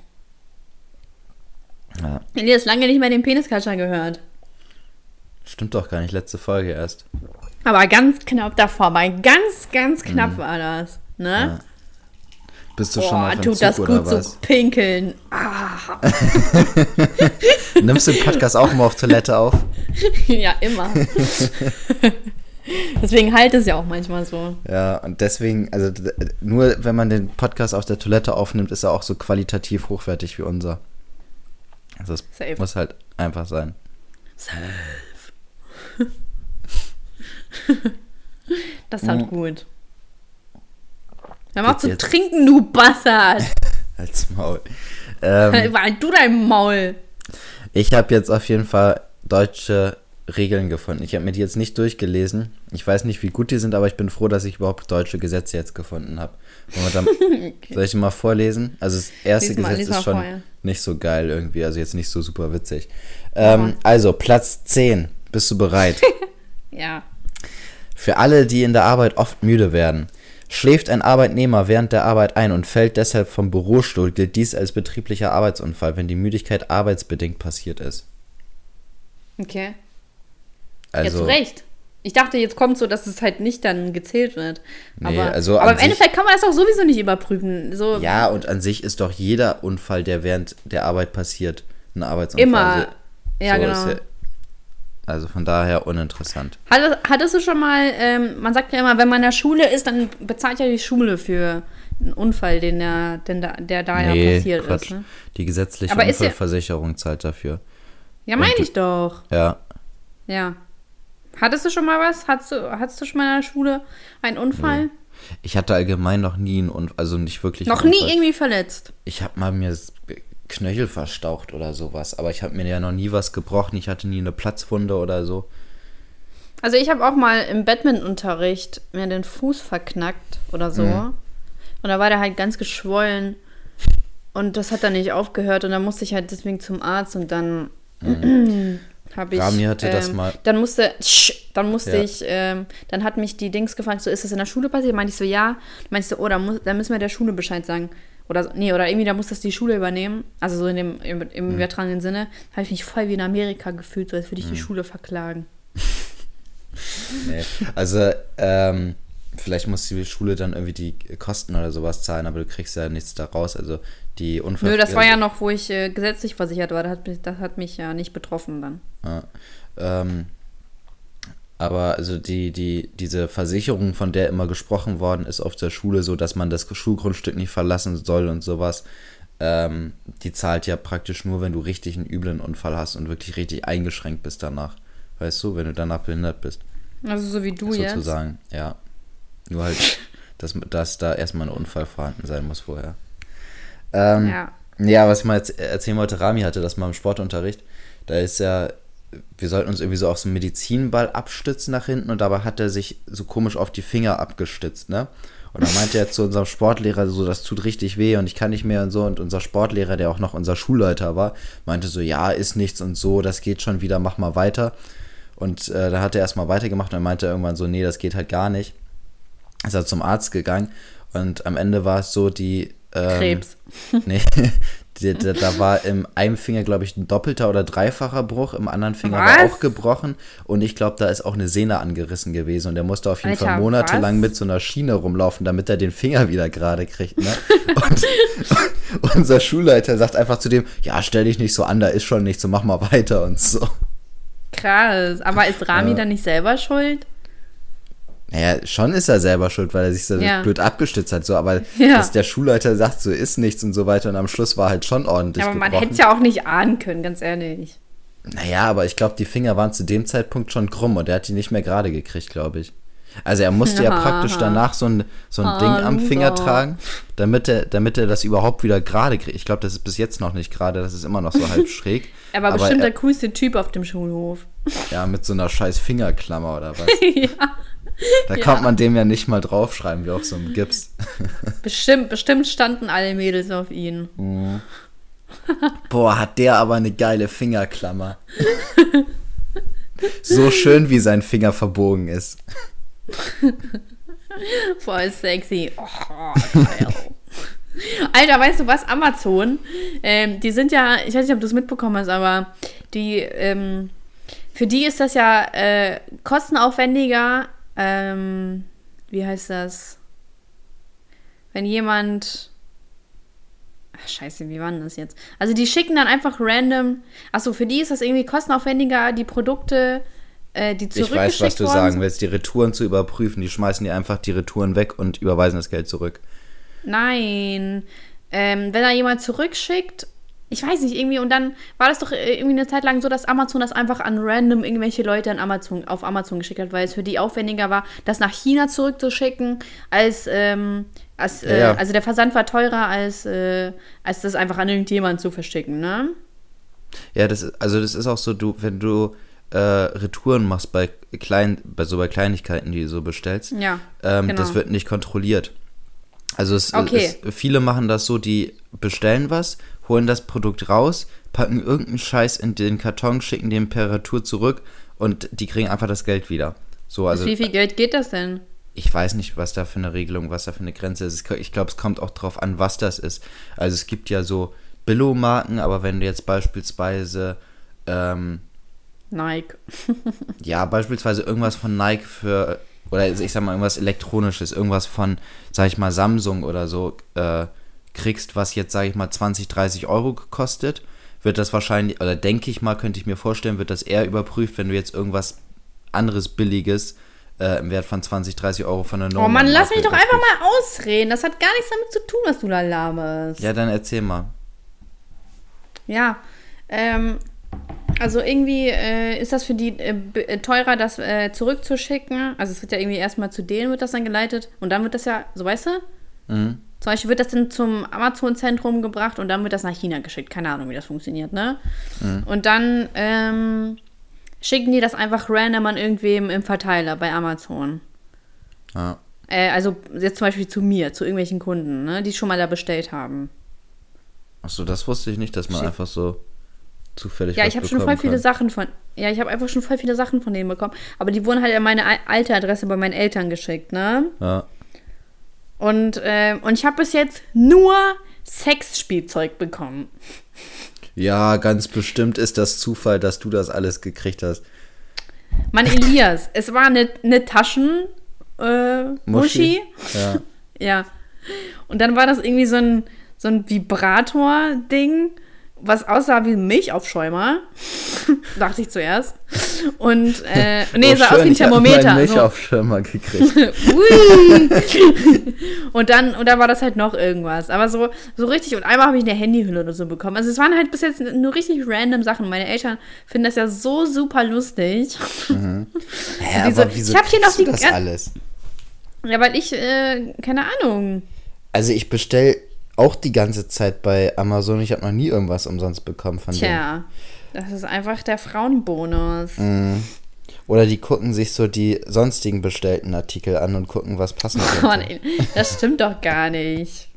Speaker 2: Ja.
Speaker 1: Elias lange nicht mehr den Peniskatscher gehört.
Speaker 2: Stimmt doch gar nicht. Letzte Folge erst.
Speaker 1: Aber ganz knapp davor, bei ganz, ganz knapp war das. Ne?
Speaker 2: Ja. Bist du schon
Speaker 1: Boah,
Speaker 2: auf dem
Speaker 1: tut
Speaker 2: Zug
Speaker 1: das gut
Speaker 2: was?
Speaker 1: so pinkeln. Ah,
Speaker 2: Nimmst du den Podcast auch immer auf Toilette auf?
Speaker 1: ja, immer. Deswegen halt es ja auch manchmal so.
Speaker 2: Ja, und deswegen, also nur wenn man den Podcast auf der Toilette aufnimmt, ist er auch so qualitativ hochwertig wie unser. Also das
Speaker 1: Safe.
Speaker 2: muss halt einfach sein.
Speaker 1: Das ist halt
Speaker 2: Mhm.
Speaker 1: gut. Auf
Speaker 2: Geht
Speaker 1: zu trinken, du Bastard.
Speaker 2: Als Maul. Ähm,
Speaker 1: Halt du dein Maul.
Speaker 2: ich habe jetzt auf jeden Fall deutsche Regeln gefunden. Ich habe mir die jetzt nicht durchgelesen. Ich weiß nicht, wie gut die sind, aber ich bin froh, dass ich überhaupt deutsche Gesetze jetzt gefunden habe. Dann- Soll ich die mal vorlesen? Also das erste
Speaker 1: mal-
Speaker 2: Gesetz ist schon
Speaker 1: vor, ja.
Speaker 2: nicht so geil irgendwie, also jetzt nicht so super witzig. Ähm, also Platz 10. Bist du bereit?
Speaker 1: Ja.
Speaker 2: Für alle, die in der Arbeit oft müde werden. Schläft ein Arbeitnehmer während der Arbeit ein und fällt deshalb vom Bürostuhl, gilt dies als betrieblicher Arbeitsunfall, wenn die Müdigkeit arbeitsbedingt passiert ist.
Speaker 1: Okay.
Speaker 2: Also,
Speaker 1: ja, zu Recht. Ich dachte, jetzt kommt so, dass es halt nicht dann gezählt wird.
Speaker 2: Nee,
Speaker 1: aber
Speaker 2: also
Speaker 1: aber im Endeffekt kann man das auch sowieso nicht überprüfen. So,
Speaker 2: ja, und an sich ist doch jeder Unfall, der während der Arbeit passiert, ein Arbeitsunfall.
Speaker 1: Immer.
Speaker 2: Also,
Speaker 1: ja,
Speaker 2: so
Speaker 1: genau.
Speaker 2: ist ja- also von daher uninteressant.
Speaker 1: Hattest, hattest du schon mal, ähm, man sagt ja immer, wenn man in der Schule ist, dann bezahlt ja die Schule für einen Unfall, den der, den da, der da ja
Speaker 2: nee,
Speaker 1: passiert
Speaker 2: Quatsch.
Speaker 1: ist. Ne?
Speaker 2: Die gesetzliche
Speaker 1: Aber ist ja-
Speaker 2: Unfallversicherung zahlt dafür.
Speaker 1: Ja, meine ich doch.
Speaker 2: Ja,
Speaker 1: Ja. Hattest du schon mal was? Hattest du, hattest du schon mal in der Schule einen Unfall?
Speaker 2: Ich hatte allgemein noch nie einen Unfall, also nicht wirklich.
Speaker 1: Noch nie irgendwie verletzt.
Speaker 2: Ich habe mal mir Knöchel verstaucht oder sowas, aber ich habe mir ja noch nie was gebrochen. Ich hatte nie eine Platzwunde oder so.
Speaker 1: Also ich habe auch mal im Badmintonunterricht mir den Fuß verknackt oder so.
Speaker 2: Mhm.
Speaker 1: Und da war der halt ganz geschwollen. Und das hat dann nicht aufgehört. Und dann musste ich halt deswegen zum Arzt und dann habe ich.
Speaker 2: Mhm. Rami hatte das
Speaker 1: ähm,
Speaker 2: mal-
Speaker 1: Dann musste, dann musste
Speaker 2: Ja.
Speaker 1: ich, ähm, dann hat mich die Dings gefragt, so ist das in der Schule passiert? Meinte ich so, ja. Meinte ich so, oh, dann, muss, dann müssen wir der Schule Bescheid sagen. Oder nee, oder irgendwie, da muss das die Schule übernehmen. Also so in dem, im, im
Speaker 2: Mhm.
Speaker 1: übertragenen Sinne. habe ich mich voll wie in Amerika gefühlt, so als würde ich die Schule verklagen.
Speaker 2: Nee. Also, ähm, vielleicht muss die Schule dann irgendwie die Kosten oder sowas zahlen, aber du kriegst ja nichts daraus. Also die Unfall.
Speaker 1: Nö, das war ja noch, wo ich äh, gesetzlich versichert war. Das hat, mich- das hat mich ja nicht betroffen dann.
Speaker 2: Ja, ähm, aber also die, die, diese Versicherung, von der immer gesprochen worden ist auf der Schule, so dass man das Schulgrundstück nicht verlassen soll und sowas, ähm, die zahlt ja praktisch nur, wenn du richtig einen üblen Unfall hast und wirklich richtig eingeschränkt bist danach. Weißt du, wenn du danach behindert bist.
Speaker 1: Also so wie du jetzt.
Speaker 2: sozusagen, ja. Nur halt, dass, dass da erstmal ein Unfall vorhanden sein muss vorher. Ähm,
Speaker 1: Ja.
Speaker 2: ja, was ich mal jetzt erzählen wollte, Rami hatte das mal im Sportunterricht. Da ist ja, wir sollten uns irgendwie so auf so einen Medizinball abstützen nach hinten und dabei hat er sich so komisch auf die Finger abgestützt, ne? Und dann meinte er zu unserem Sportlehrer so, das tut richtig weh und ich kann nicht mehr und so. Und unser Sportlehrer, der auch noch unser Schulleiter war, meinte so, ja, ist nichts und so, das geht schon wieder, mach mal weiter. Und äh, da hat er erstmal weitergemacht und dann meinte er irgendwann so, nee, das geht halt gar nicht. Ist er zum Arzt gegangen und am Ende war es so, die ähm,
Speaker 1: Krebs.
Speaker 2: Nee, die, da, da war im einem Finger, glaube ich, ein doppelter oder dreifacher Bruch, im anderen Finger war
Speaker 1: Was?
Speaker 2: auch gebrochen und ich glaube, da ist auch eine Sehne angerissen gewesen und der musste auf jeden Fall
Speaker 1: Alter,
Speaker 2: monatelang
Speaker 1: was?
Speaker 2: mit so einer Schiene rumlaufen, damit er den Finger wieder gerade kriegt. Ne? Und, unser Schulleiter sagt einfach zu dem, ja, stell dich nicht so an, da ist schon nichts, so mach mal weiter und so.
Speaker 1: Krass. Aber ist Rami
Speaker 2: Ja.
Speaker 1: dann nicht selber schuld?
Speaker 2: Naja, schon ist er selber schuld, weil er sich so
Speaker 1: Ja.
Speaker 2: blöd abgestützt hat, so, aber
Speaker 1: Ja.
Speaker 2: dass der Schulleiter sagt, so ist nichts und so weiter und am Schluss war halt schon ordentlich
Speaker 1: Ja, aber man hätte es ja auch nicht ahnen können, ganz ehrlich.
Speaker 2: Naja, aber ich glaube, die Finger waren zu dem Zeitpunkt schon krumm und er hat die nicht mehr gerade gekriegt, glaube ich. Also er musste ja
Speaker 1: Aha.
Speaker 2: praktisch danach so ein, so ein
Speaker 1: Ah,
Speaker 2: Ding am Finger
Speaker 1: Loser.
Speaker 2: tragen, damit er, damit er das überhaupt wieder gerade kriegt. Ich glaube, das ist bis jetzt noch nicht gerade, das ist immer noch so halb schräg.
Speaker 1: Er war bestimmt
Speaker 2: er,
Speaker 1: der coolste Typ auf dem Schulhof.
Speaker 2: ja, mit so einer scheiß Fingerklammer oder was.
Speaker 1: ja.
Speaker 2: Da
Speaker 1: Ja.
Speaker 2: kommt man dem ja nicht mal draufschreiben, wie auf so einem Gips.
Speaker 1: Bestimmt, bestimmt standen alle Mädels auf ihn.
Speaker 2: Boah, hat der aber eine geile Fingerklammer. so schön, wie sein Finger verbogen ist.
Speaker 1: Voll sexy. Oh, geil. Alter, weißt du was? Amazon, ähm, die sind ja, ich weiß nicht, ob du es mitbekommen hast, aber die, ähm, für die ist das ja äh, kostenaufwendiger, ähm, wie heißt das? Wenn jemand. Ach, scheiße, wie war denn das jetzt? Also die schicken dann einfach random. Achso, für die ist das irgendwie kostenaufwendiger, die Produkte, äh, die
Speaker 2: Ich
Speaker 1: zurückgeschickt
Speaker 2: weiß, was du sagen
Speaker 1: sind.
Speaker 2: willst, die Retouren zu überprüfen. Die schmeißen dir einfach die Retouren weg und überweisen das Geld zurück.
Speaker 1: Nein. Ähm, wenn da jemand zurückschickt, ich weiß nicht, irgendwie, und dann war das doch äh, irgendwie eine Zeit lang so, dass Amazon das einfach an random irgendwelche Leute an Amazon, auf Amazon geschickt hat, weil es für die aufwendiger war, das nach China zurückzuschicken, als, ähm, als äh,
Speaker 2: Ja, ja.
Speaker 1: also der Versand war teurer, als, äh, als das einfach an irgendjemanden zu verschicken, ne?
Speaker 2: Ja, das ist, also das ist auch so, du, wenn du äh, Retouren machst bei klein, bei so bei Kleinigkeiten, die du so bestellst,
Speaker 1: Ja,
Speaker 2: ähm,
Speaker 1: genau.
Speaker 2: das wird nicht kontrolliert. Also es,
Speaker 1: Okay.
Speaker 2: es, viele machen das so, die bestellen was, holen das Produkt raus, packen irgendeinen Scheiß in den Karton, schicken den per Retour zurück und die kriegen einfach das Geld wieder. So, also
Speaker 1: Bis wie viel Geld geht das denn?
Speaker 2: ich weiß nicht, was da für eine Regelung, was da für eine Grenze ist. Ich glaube, es kommt auch drauf an, was das ist. Also es gibt ja so Billo-Marken, aber wenn du jetzt beispielsweise, ähm,
Speaker 1: Nike.
Speaker 2: ja, beispielsweise irgendwas von Nike für, oder ich sag mal irgendwas Elektronisches, irgendwas von, sag ich mal, Samsung oder so, äh, kriegst, was jetzt, sag ich mal, 20, 30 Euro gekostet, wird das wahrscheinlich, oder denke ich mal, könnte ich mir vorstellen, wird das eher überprüft, wenn du jetzt irgendwas anderes Billiges äh, im Wert von 20, 30 Euro von der
Speaker 1: Oh Mann, lass mich doch einfach mal ausreden. Das hat gar nichts damit zu tun, was du da laberst.
Speaker 2: Ja, dann erzähl mal.
Speaker 1: Ja, ähm, Also irgendwie äh, ist das für die äh, äh, teurer, das äh, zurückzuschicken. Also es wird ja irgendwie erstmal zu denen wird das dann geleitet und dann wird das ja, so weißt du?
Speaker 2: Mhm.
Speaker 1: Zum Beispiel wird das dann zum Amazon-Zentrum gebracht und dann wird das nach China geschickt. Keine Ahnung, wie das funktioniert, ne? Und dann ähm, schicken die das einfach random an irgendwem im Verteiler bei Amazon.
Speaker 2: Ja.
Speaker 1: Äh, also jetzt zum Beispiel zu mir, zu irgendwelchen Kunden, ne? Die schon mal da bestellt haben.
Speaker 2: Achso, das wusste ich nicht, dass man
Speaker 1: Shit.
Speaker 2: einfach so zufällig
Speaker 1: Ja, ich habe schon voll viele
Speaker 2: kann.
Speaker 1: Sachen von. Ja, ich habe einfach schon voll viele Sachen von denen bekommen. Aber die wurden halt an meine al- alte Adresse bei meinen Eltern geschickt, ne?
Speaker 2: Ja.
Speaker 1: Und, äh, und ich habe bis jetzt nur Sexspielzeug bekommen.
Speaker 2: ja, ganz bestimmt ist das Zufall, dass du das alles gekriegt hast.
Speaker 1: Mann, Elias, es war eine, eine Taschen. Äh, Muschi.
Speaker 2: Ja.
Speaker 1: Ja. Und dann war das irgendwie so ein, so ein Vibrator-Ding, was aussah wie ein Milchaufschäumer. Dachte ich zuerst. Und, äh, nee,
Speaker 2: Oh,
Speaker 1: sah aus wie
Speaker 2: schön,
Speaker 1: ein
Speaker 2: ich hab meinen
Speaker 1: Thermometer. So.
Speaker 2: Milchaufschirmer gekriegt.
Speaker 1: Ui. und dann und dann war das halt noch irgendwas. Aber so, so richtig. Und einmal habe ich eine Handyhülle oder so bekommen. Also es waren halt bis jetzt nur richtig random Sachen. Meine Eltern finden das ja so super lustig.
Speaker 2: Hä,
Speaker 1: Diese-
Speaker 2: aber wieso
Speaker 1: ich hab hier noch die
Speaker 2: das alles?
Speaker 1: Ja, weil ich, äh, keine Ahnung.
Speaker 2: Also ich bestell auch die ganze Zeit bei Amazon. Ich habe noch nie irgendwas umsonst bekommen von denen.
Speaker 1: Tja, das ist einfach der Frauenbonus.
Speaker 2: Mhm. Oder die gucken sich so die sonstigen bestellten Artikel an und gucken, was passen
Speaker 1: Oh,
Speaker 2: könnte.
Speaker 1: nee, das stimmt doch gar nicht.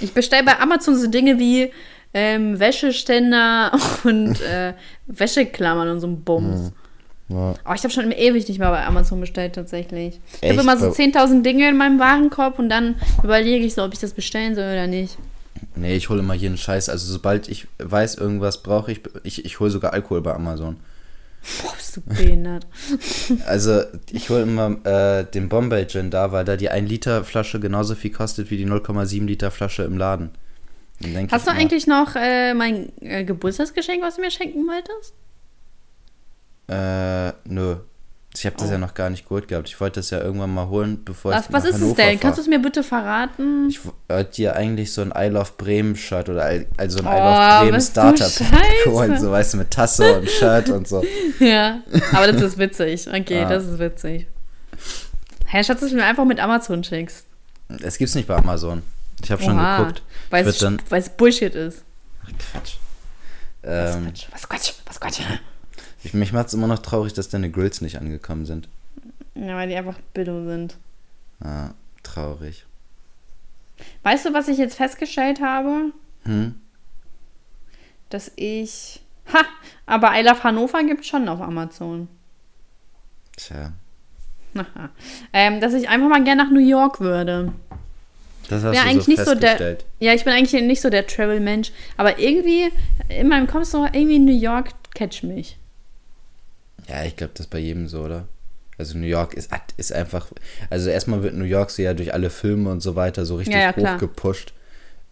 Speaker 1: Ich bestelle bei Amazon so Dinge wie ähm, Wäscheständer und äh, Wäscheklammern und so ein Bums.
Speaker 2: Ja.
Speaker 1: Oh, ich habe schon ewig nicht mehr bei Amazon bestellt, tatsächlich. Ich habe immer so
Speaker 2: Bei-
Speaker 1: 10.000 Dinge in meinem Warenkorb und dann überlege ich so, ob ich das bestellen soll oder nicht.
Speaker 2: Nee, ich hole immer jeden Scheiß. Also sobald ich weiß, irgendwas brauche ich, ich, ich hole sogar Alkohol bei Amazon.
Speaker 1: Boah, bist du behindert.
Speaker 2: Also ich hole immer äh, den Bombay Gin da, weil da die 1 Liter Flasche genauso viel kostet wie die 0,7 Liter Flasche im Laden.
Speaker 1: Hast du
Speaker 2: immer,
Speaker 1: eigentlich noch äh, mein äh, Geburtstagsgeschenk, was du mir schenken wolltest?
Speaker 2: Äh, nö. Ich habe das
Speaker 1: Oh.
Speaker 2: ja noch gar nicht geholt gehabt. Ich wollte das ja irgendwann mal holen, bevor
Speaker 1: Was,
Speaker 2: ich
Speaker 1: was ist es
Speaker 2: Hannover
Speaker 1: denn? Kannst du
Speaker 2: fahr.
Speaker 1: es mir bitte verraten?
Speaker 2: Ich wollte dir eigentlich so ein I Love Bremen Shirt oder I- also ein I
Speaker 1: Oh,
Speaker 2: Love Bremen
Speaker 1: scheiße.
Speaker 2: holen, so weißt du, mit Tasse und Shirt und so.
Speaker 1: Ja, aber das ist witzig. Okay,
Speaker 2: Ja.
Speaker 1: das ist witzig. Hä, Schatz, dass du mir einfach mit Amazon schickst.
Speaker 2: Es gibt's nicht bei Amazon. Ich habe schon geguckt.
Speaker 1: Weil es, es Bullshit ist.
Speaker 2: Ach, Quatsch.
Speaker 1: Was
Speaker 2: Ähm,
Speaker 1: Quatsch, was Quatsch, was Quatsch.
Speaker 2: Ich, mich macht's immer noch traurig, dass deine Grills nicht angekommen sind.
Speaker 1: Ja, weil die einfach Billo sind.
Speaker 2: Ah, traurig.
Speaker 1: Weißt du, was ich jetzt festgestellt habe?
Speaker 2: Hm?
Speaker 1: Dass ich. Ha! Aber I Love Hannover gibt schon auf Amazon.
Speaker 2: Tja.
Speaker 1: Ähm, dass ich einfach mal gerne nach New York würde.
Speaker 2: Das hast
Speaker 1: Ja,
Speaker 2: du
Speaker 1: eigentlich
Speaker 2: so
Speaker 1: nicht so der. Ja, ich bin eigentlich nicht so der Travel-Mensch. Aber irgendwie, in meinem Kopf so, irgendwie New York catch mich.
Speaker 2: Ja, ich glaube, das ist bei jedem so, oder? Also New York ist, ist einfach, also erstmal wird New York so ja durch alle Filme und so weiter so richtig
Speaker 1: Ja, ja,
Speaker 2: hochgepusht.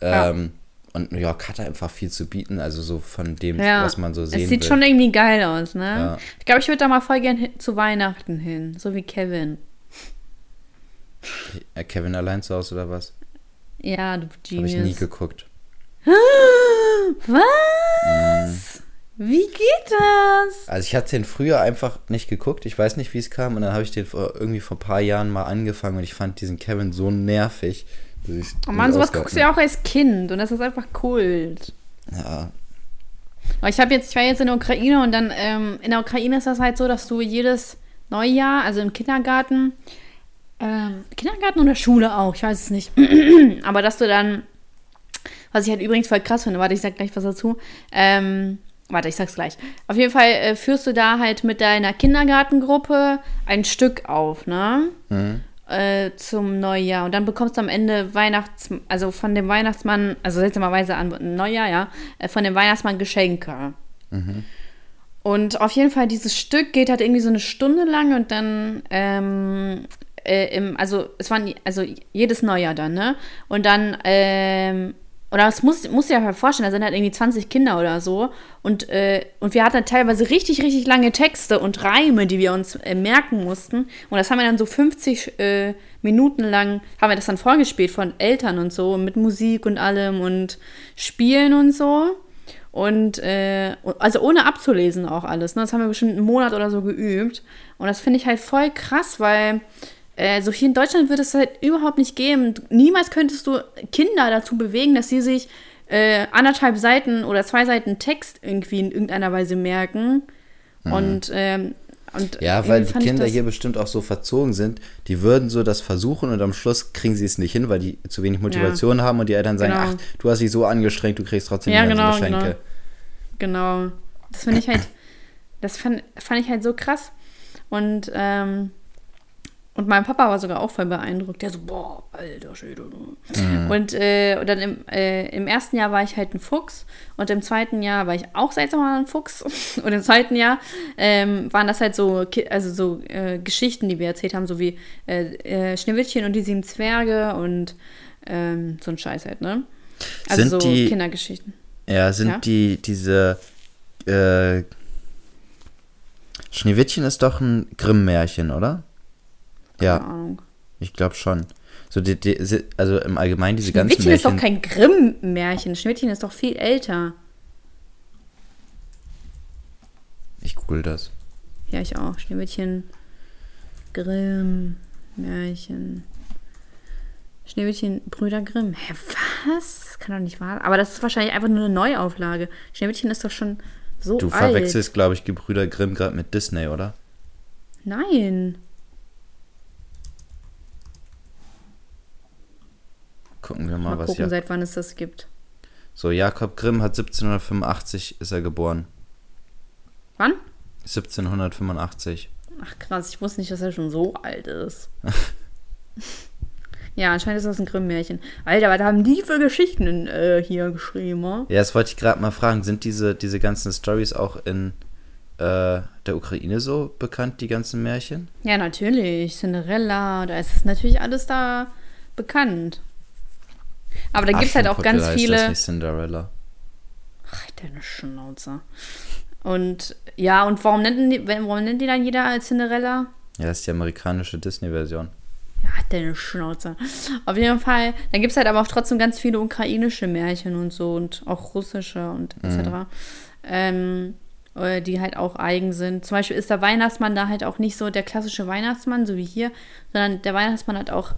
Speaker 2: Ähm, und New York hat einfach viel zu bieten, also so von dem,
Speaker 1: Ja,
Speaker 2: was man so sehen
Speaker 1: es sieht
Speaker 2: will.
Speaker 1: schon irgendwie geil aus, ne?
Speaker 2: Ja.
Speaker 1: Ich glaube, ich würde da mal voll gern zu Weihnachten hin, so wie Kevin.
Speaker 2: Kevin allein zu Hause oder was?
Speaker 1: Ja, du
Speaker 2: Habe ich nie
Speaker 1: Genius.
Speaker 2: geguckt.
Speaker 1: Was? Wie geht das?
Speaker 2: Also ich hatte den früher einfach nicht geguckt, ich weiß nicht, wie es kam, und dann habe ich den vor, irgendwie vor ein paar Jahren mal angefangen und ich fand diesen Kevin so nervig. dass
Speaker 1: Oh Mann, sowas guckst du ja auch als Kind und das ist einfach Kult.
Speaker 2: Ja,
Speaker 1: Aber ich habe jetzt, ich war jetzt in der Ukraine und dann ähm, in der Ukraine ist das halt so, dass du jedes Neujahr, also im Kindergarten, ähm, Kindergarten oder Schule auch, ich weiß es nicht, aber dass du dann, was ich halt übrigens voll krass finde, warte, ich sag gleich was dazu, ähm, warte, ich sag's gleich. Auf jeden Fall äh, führst du da halt mit deiner Kindergartengruppe ein Stück auf, ne?
Speaker 2: Mhm.
Speaker 1: Äh, zum Neujahr. Und dann bekommst du am Ende Weihnachts... Also von dem Weihnachtsmann, also seltsamerweise an Neujahr, ja, äh, von dem Weihnachtsmann Geschenke. Und auf jeden Fall, dieses Stück geht halt irgendwie so eine Stunde lang und dann, ähm, äh, im, also es waren, also jedes Neujahr dann, ne? Und dann, ähm, oder es muss, muss ja vorstellen, da sind halt irgendwie 20 Kinder oder so. Und, äh, und wir hatten halt teilweise richtig, richtig lange Texte und Reime, die wir uns äh, merken mussten. Und das haben wir dann so 50 äh, Minuten lang, haben wir das dann vorgespielt von Eltern und so, mit Musik und allem und Spielen und so. Und äh, also ohne abzulesen auch alles. Ne? Das haben wir bestimmt einen Monat oder so geübt. Und das finde ich halt voll krass, weil äh, so hier in Deutschland wird es halt überhaupt nicht geben. Niemals könntest du Kinder dazu bewegen, dass sie sich äh, anderthalb Seiten oder zwei Seiten Text irgendwie in irgendeiner Weise merken. Mhm. Und, ähm, und
Speaker 2: ja, weil die Kinder hier bestimmt auch so verzogen sind, die würden so das versuchen und am Schluss kriegen sie es nicht hin, weil die zu wenig Motivation ja. haben und die Eltern sagen, genau. ach, du hast dich so angestrengt, du kriegst trotzdem
Speaker 1: ja, die ganzen genau, Geschenke. Genau. genau. Das finde ich halt, das fand, fand ich halt so krass. Und ähm, und mein Papa war sogar auch voll beeindruckt. Der so, boah, alter Schädel. Mhm. Und, äh, und dann im, äh, im ersten Jahr war ich halt ein Fuchs und im zweiten Jahr war ich auch seltsam ein Fuchs. Und im zweiten Jahr ähm, waren das halt so, also so äh, Geschichten, die wir erzählt haben, so wie äh, äh, Schneewittchen und die sieben Zwerge und ähm, so ein Scheiß halt, ne? Also
Speaker 2: sind
Speaker 1: so
Speaker 2: die,
Speaker 1: Kindergeschichten.
Speaker 2: Ja, sind ja? die, diese äh, Schneewittchen ist doch ein Grimm-Märchen, oder? Keine ja. Ahnung. Ich glaube schon. So die, die, also im Allgemeinen diese ganzen
Speaker 1: Schneewittchen ist doch kein Grimm-Märchen. Schneewittchen ist doch viel älter.
Speaker 2: Ich google das.
Speaker 1: Ja, ich auch. Schneewittchen, Grimm, Märchen. Schneewittchen, Brüder Grimm. Hä, was? Das kann doch nicht wahr Aber das ist wahrscheinlich einfach nur eine Neuauflage. Schneewittchen ist doch schon so
Speaker 2: du alt. Du verwechselst, glaube ich, Gebrüder Grimm gerade mit Disney, oder?
Speaker 1: Nein.
Speaker 2: Gucken wir mal,
Speaker 1: mal
Speaker 2: was
Speaker 1: gucken, seit wann es das gibt.
Speaker 2: So, Jakob Grimm hat 1785 ist er geboren.
Speaker 1: Wann?
Speaker 2: 1785.
Speaker 1: Ach krass, ich wusste nicht, dass er schon so alt ist. ja, anscheinend ist das ein Grimm-Märchen. Alter, was haben die für Geschichten äh, hier geschrieben? Oder?
Speaker 2: Ja, das wollte ich gerade mal fragen. Sind diese, diese ganzen Stories auch in äh, der Ukraine so bekannt, die ganzen Märchen?
Speaker 1: Ja, natürlich. Cinderella, da ist es natürlich alles da bekannt. Aber da gibt es halt auch ganz viele. Das nicht
Speaker 2: Cinderella.
Speaker 1: Ach, deine Schnauze. Und ja, und warum nennt, die, warum nennt die dann jeder als Cinderella?
Speaker 2: Ja, das ist die amerikanische Disney-Version.
Speaker 1: Ja, deine Schnauze. Auf jeden Fall. Dann gibt es halt aber auch trotzdem ganz viele ukrainische Märchen und so und auch russische und etc. Mhm. Ähm, äh, die halt auch eigen sind. Zum Beispiel ist der Weihnachtsmann da halt auch nicht so der klassische Weihnachtsmann, so wie hier, sondern der Weihnachtsmann hat auch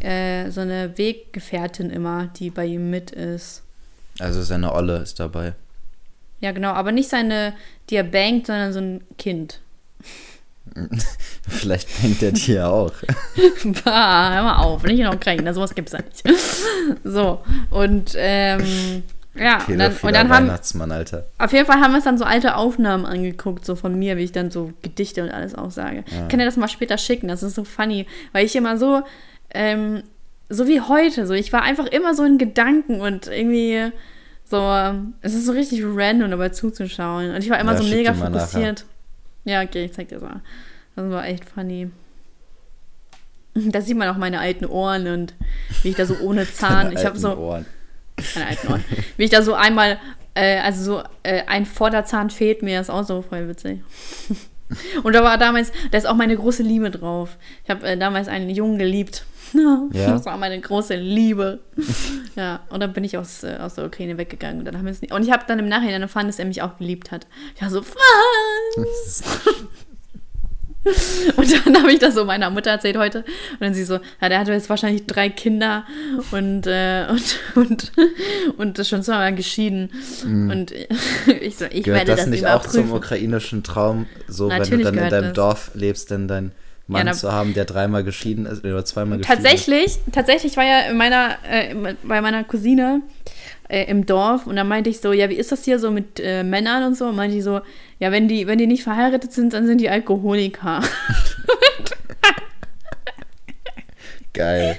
Speaker 1: äh, so eine Weggefährtin immer, die bei ihm mit ist.
Speaker 2: Also seine Olle ist dabei.
Speaker 1: Ja, genau, aber nicht seine, die er bangt, sondern so ein Kind.
Speaker 2: Vielleicht bangt er die ja auch.
Speaker 1: bah, hör mal auf, nicht noch kränken, sowas gibt's ja nicht. so, und ähm, ja, und dann, und dann haben
Speaker 2: Alter.
Speaker 1: Auf jeden Fall haben wir uns dann so alte Aufnahmen angeguckt, so von mir, wie ich dann so Gedichte und alles auch sage. Ja. Ich kann dir das mal später schicken, das ist so funny, weil ich immer so, ähm, so wie heute, so ich war einfach immer so in Gedanken und irgendwie so, es ist so richtig random dabei zuzuschauen. Und ich war immer ja, so mega fokussiert. Ja, okay, ich zeig dir das mal. Das war echt funny. Da sieht man auch meine alten Ohren und wie ich da so ohne Zahn, ich habe so Ohren. meine alten Ohren, wie ich da so einmal, äh, also so äh, ein Vorderzahn fehlt mir, ist auch so voll witzig. Und da war damals, da ist auch meine große Liebe drauf. Ich habe äh, damals einen Jungen geliebt. Ja. Das war meine große Liebe. ja, und dann bin ich aus, äh, aus der Ukraine weggegangen. Und, dann haben wir es nicht, und ich habe dann im Nachhinein erfahren, dass er mich auch geliebt hat. Ich war so, was? Und dann habe ich das so meiner Mutter erzählt heute. Und dann sie so, ja, der hatte jetzt wahrscheinlich drei Kinder und, äh, und, und, und ist schon zweimal geschieden. Mm. Und ich so, ich
Speaker 2: gehört werde das, das nicht auch zum ukrainischen Traum, so Natürlich wenn du dann in deinem das. Dorf lebst, denn dein Mann ja, zu haben, der dreimal geschieden ist oder zweimal
Speaker 1: geschieden tatsächlich, ist? Tatsächlich war ja in meiner, äh, bei meiner Cousine äh, im Dorf und da meinte ich so, ja, wie ist das hier so mit äh, Männern und so? Und meinte ich so, ja, wenn die, wenn die nicht verheiratet sind, dann sind die Alkoholiker.
Speaker 2: Geil.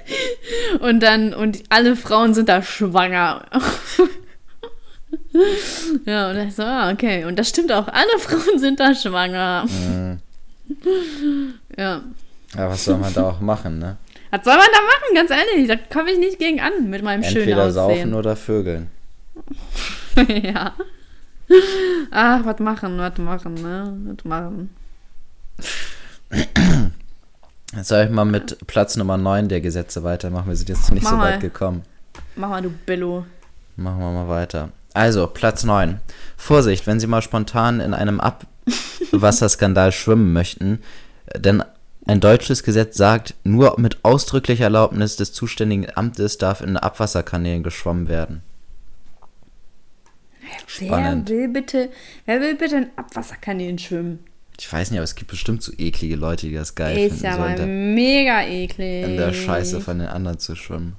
Speaker 1: Und dann, und alle Frauen sind da schwanger. ja, und ich so, ah, okay. Und das stimmt auch, alle Frauen sind da schwanger. Mhm. Ja.
Speaker 2: Ja, was soll man da auch machen, ne?
Speaker 1: Was soll man da machen, ganz ehrlich? Da komme ich nicht gegen an mit meinem Entweder schönen Aussehen.
Speaker 2: Entweder saufen oder vögeln.
Speaker 1: ja. Ach, was machen, was machen, ne? Was machen.
Speaker 2: Jetzt soll ich mal mit Platz Nummer 9 der Gesetze weitermachen. Wir sind jetzt nicht Mach so weit gekommen.
Speaker 1: Mach mal, du Billo.
Speaker 2: Machen wir mal weiter. Also, Platz 9. Vorsicht, wenn Sie mal spontan in einem Abwasserskandal schwimmen möchten, denn ein deutsches Gesetz sagt, nur mit ausdrücklicher Erlaubnis des zuständigen Amtes darf in Abwasserkanälen geschwommen werden. Spannend.
Speaker 1: Wer will bitte, wer will bitte in Abwasserkanälen schwimmen?
Speaker 2: Ich weiß nicht, aber es gibt bestimmt so eklige Leute, die das geil
Speaker 1: Ist
Speaker 2: finden,
Speaker 1: ja
Speaker 2: so
Speaker 1: mal
Speaker 2: der,
Speaker 1: mega eklig.
Speaker 2: in der Scheiße von den anderen zu schwimmen.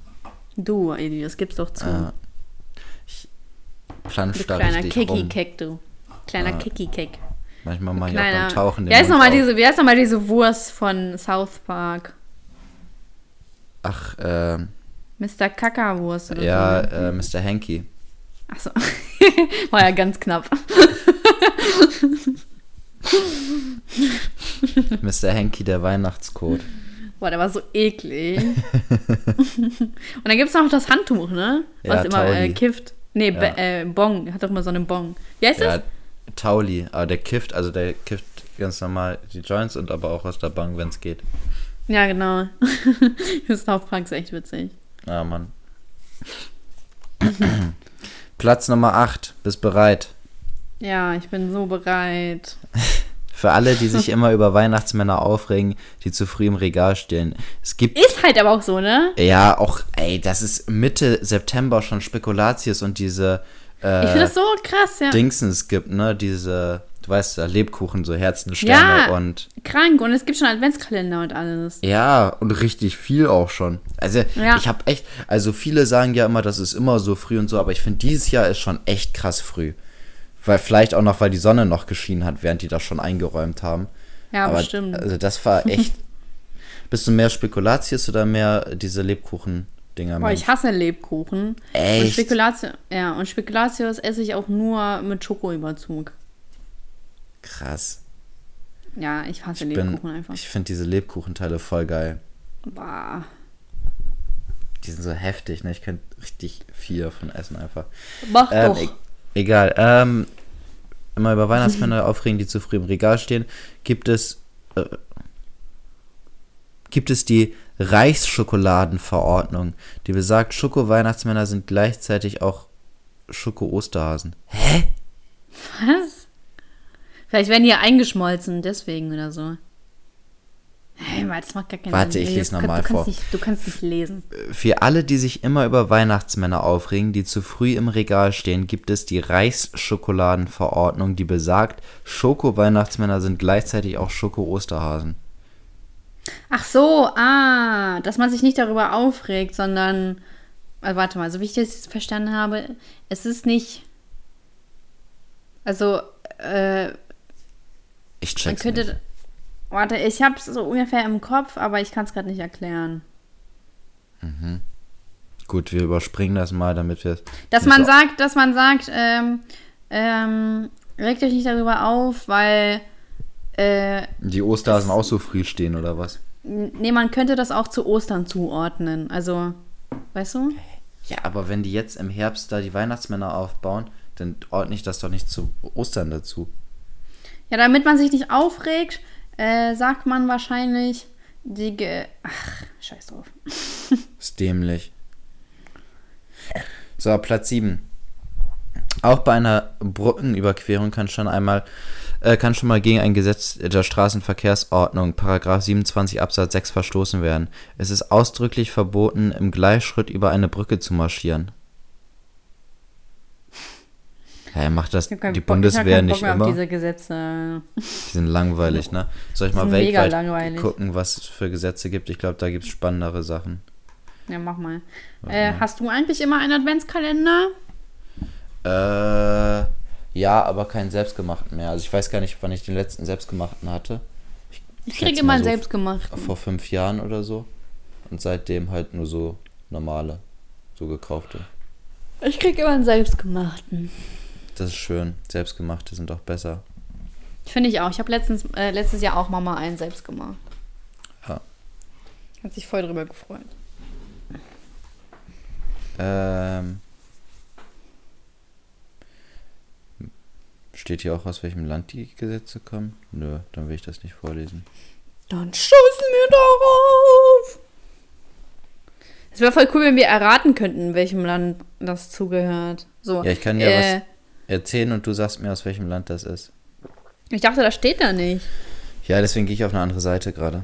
Speaker 1: Du, Edi, das gibt's doch zu.
Speaker 2: Äh, ich plansch
Speaker 1: du
Speaker 2: da
Speaker 1: kleiner
Speaker 2: richtig rum.
Speaker 1: Keki-Keck, du. Kleiner
Speaker 2: Ah.
Speaker 1: Keki-Keck.
Speaker 2: Manchmal mache ich auch beim Tauchen
Speaker 1: Wie heißt
Speaker 2: Mund
Speaker 1: nochmal
Speaker 2: auf.
Speaker 1: diese, wie heißt noch mal diese Wurst von South Park?
Speaker 2: Ach, äh,
Speaker 1: Mr. Kackerwurst oder
Speaker 2: ja,
Speaker 1: so.
Speaker 2: äh, Mr. Hanky.
Speaker 1: Achso. War ja ganz knapp.
Speaker 2: Mr. Hanky, der Weihnachtscode.
Speaker 1: Boah, der war so eklig. Und dann gibt's noch das Handtuch, ne? Was
Speaker 2: Ja,
Speaker 1: immer äh, kifft. Nee,
Speaker 2: Ja.
Speaker 1: Äh, Bong. Hat doch immer so einen Bong. Wie heißt
Speaker 2: Ja,
Speaker 1: das?
Speaker 2: Tauli, aber der kifft, also der kifft ganz normal die Joints und aber auch aus der Bank, wenn es geht.
Speaker 1: Ja, genau. South Park ist echt witzig.
Speaker 2: Ah, Mann. Platz Nummer 8. Bist bereit?
Speaker 1: Ja, ich bin so bereit.
Speaker 2: Für alle, die sich immer über Weihnachtsmänner aufregen, die zu früh im Regal stehen. Es gibt
Speaker 1: Ist halt aber auch so, ne?
Speaker 2: ja auch, ey, das ist Mitte September schon Spekulatius und diese
Speaker 1: Ich finde
Speaker 2: äh,
Speaker 1: das so krass, ja.
Speaker 2: Dingsens gibt, ne? Diese, du weißt ja, Lebkuchen, so Herzensterne
Speaker 1: Ja.
Speaker 2: und
Speaker 1: Krank. Und es gibt schon Adventskalender und alles.
Speaker 2: Ja, und richtig viel auch schon. Also,
Speaker 1: Ja.
Speaker 2: ich habe echt, also viele sagen ja immer, das ist immer so früh und so, aber ich finde, dieses Jahr ist schon echt krass früh. Weil vielleicht auch noch, weil die Sonne noch geschienen hat, während die das schon eingeräumt haben.
Speaker 1: Ja,
Speaker 2: aber
Speaker 1: bestimmt.
Speaker 2: Also, das war echt. Bist du mehr Spekulatius oder mehr diese Lebkuchen-Dinger?
Speaker 1: Boah, ich hasse Lebkuchen. Und
Speaker 2: Echt?
Speaker 1: Spekulatius, ja, und Spekulatius esse ich auch nur mit Schokoüberzug.
Speaker 2: Krass.
Speaker 1: Ja, ich hasse
Speaker 2: Ich, bin-
Speaker 1: Lebkuchen einfach.
Speaker 2: ich finde diese Lebkuchenteile voll geil.
Speaker 1: Bah.
Speaker 2: Die sind so heftig, ne? Ich könnte richtig viel davon essen einfach.
Speaker 1: Mach
Speaker 2: Ähm,
Speaker 1: doch.
Speaker 2: e egal. Ähm, immer über Weihnachtsmänner aufregen, die zu früh im Regal stehen. Gibt es äh, gibt es die Reichsschokoladenverordnung, die besagt, Schoko-Weihnachtsmänner sind gleichzeitig auch Schoko-Osterhasen. Hä?
Speaker 1: Was? Vielleicht werden die ja eingeschmolzen, deswegen oder so. Hey, das macht gar keinen
Speaker 2: Warte,
Speaker 1: Sinn.
Speaker 2: ich lese
Speaker 1: du
Speaker 2: noch
Speaker 1: kann-
Speaker 2: mal
Speaker 1: du kannst
Speaker 2: vor.
Speaker 1: Nicht, du kannst nicht lesen.
Speaker 2: Für alle, die sich immer über Weihnachtsmänner aufregen, die zu früh im Regal stehen, gibt es die Reichsschokoladenverordnung, die besagt, Schoko-Weihnachtsmänner sind gleichzeitig auch Schoko-Osterhasen.
Speaker 1: Ach so, ah, dass man sich nicht darüber aufregt, sondern. Also warte mal, so wie ich das verstanden habe, es ist nicht. Also, äh,
Speaker 2: Ich check's
Speaker 1: könnte.
Speaker 2: nicht.
Speaker 1: Warte, ich hab's so ungefähr im Kopf, aber ich kann es gerade nicht erklären.
Speaker 2: Gut, wir überspringen das mal, damit wir
Speaker 1: Dass man sagt, dass man sagt, ähm, ähm, regt euch nicht darüber auf, weil. Äh,
Speaker 2: die Osterhasen auch so früh stehen oder was?
Speaker 1: nee, man könnte das auch zu Ostern zuordnen. Also, weißt du?
Speaker 2: Ja, aber wenn die jetzt im Herbst da die Weihnachtsmänner aufbauen, dann ordne ich das doch nicht zu Ostern dazu.
Speaker 1: Ja, damit man sich nicht aufregt, äh, sagt man wahrscheinlich die. Ge Ach, scheiß drauf.
Speaker 2: Ist dämlich. So, Platz 7. Auch bei einer Brückenüberquerung kann schon einmal äh, kann schon mal gegen ein Gesetz der Straßenverkehrsordnung, Paragraph 27 Absatz 6 verstoßen werden. Es ist ausdrücklich verboten, im Gleichschritt über eine Brücke zu marschieren. Ja, macht das die Bundeswehr
Speaker 1: Bock
Speaker 2: nicht immer?
Speaker 1: Diese Gesetze.
Speaker 2: Die sind langweilig, ne? Soll ich mal weltweit
Speaker 1: langweilig.
Speaker 2: gucken, was es für Gesetze gibt? Ich glaube, da gibt es spannendere Sachen.
Speaker 1: Ja, mach mal. Äh, hast du eigentlich immer einen Adventskalender?
Speaker 2: Äh, ja, aber keinen selbstgemachten mehr. Also ich weiß gar nicht, wann ich den letzten selbstgemachten hatte.
Speaker 1: Ich
Speaker 2: schätze
Speaker 1: kriege immer einen
Speaker 2: so
Speaker 1: selbstgemachten.
Speaker 2: Vor fünf Jahren oder so. Und seitdem halt nur so normale, so gekaufte.
Speaker 1: Ich kriege immer einen selbstgemachten.
Speaker 2: Das ist schön. Selbstgemachte sind auch besser.
Speaker 1: Finde ich auch. Ich habe letztens äh, letztes Jahr auch Mama einen selbst gemacht.
Speaker 2: Ja.
Speaker 1: Hat sich voll drüber gefreut.
Speaker 2: Ähm. Steht hier auch, aus welchem Land die Gesetze kommen? Nö, dann will ich das nicht vorlesen.
Speaker 1: Dann scheißen wir darauf. Es wäre voll cool, wenn wir erraten könnten, welchem Land das zugehört. So,
Speaker 2: Ja, ich kann dir
Speaker 1: äh,
Speaker 2: was erzählen und du sagst mir, aus welchem Land das ist.
Speaker 1: Ich dachte, das steht da nicht.
Speaker 2: Ja, deswegen gehe ich auf eine andere Seite gerade.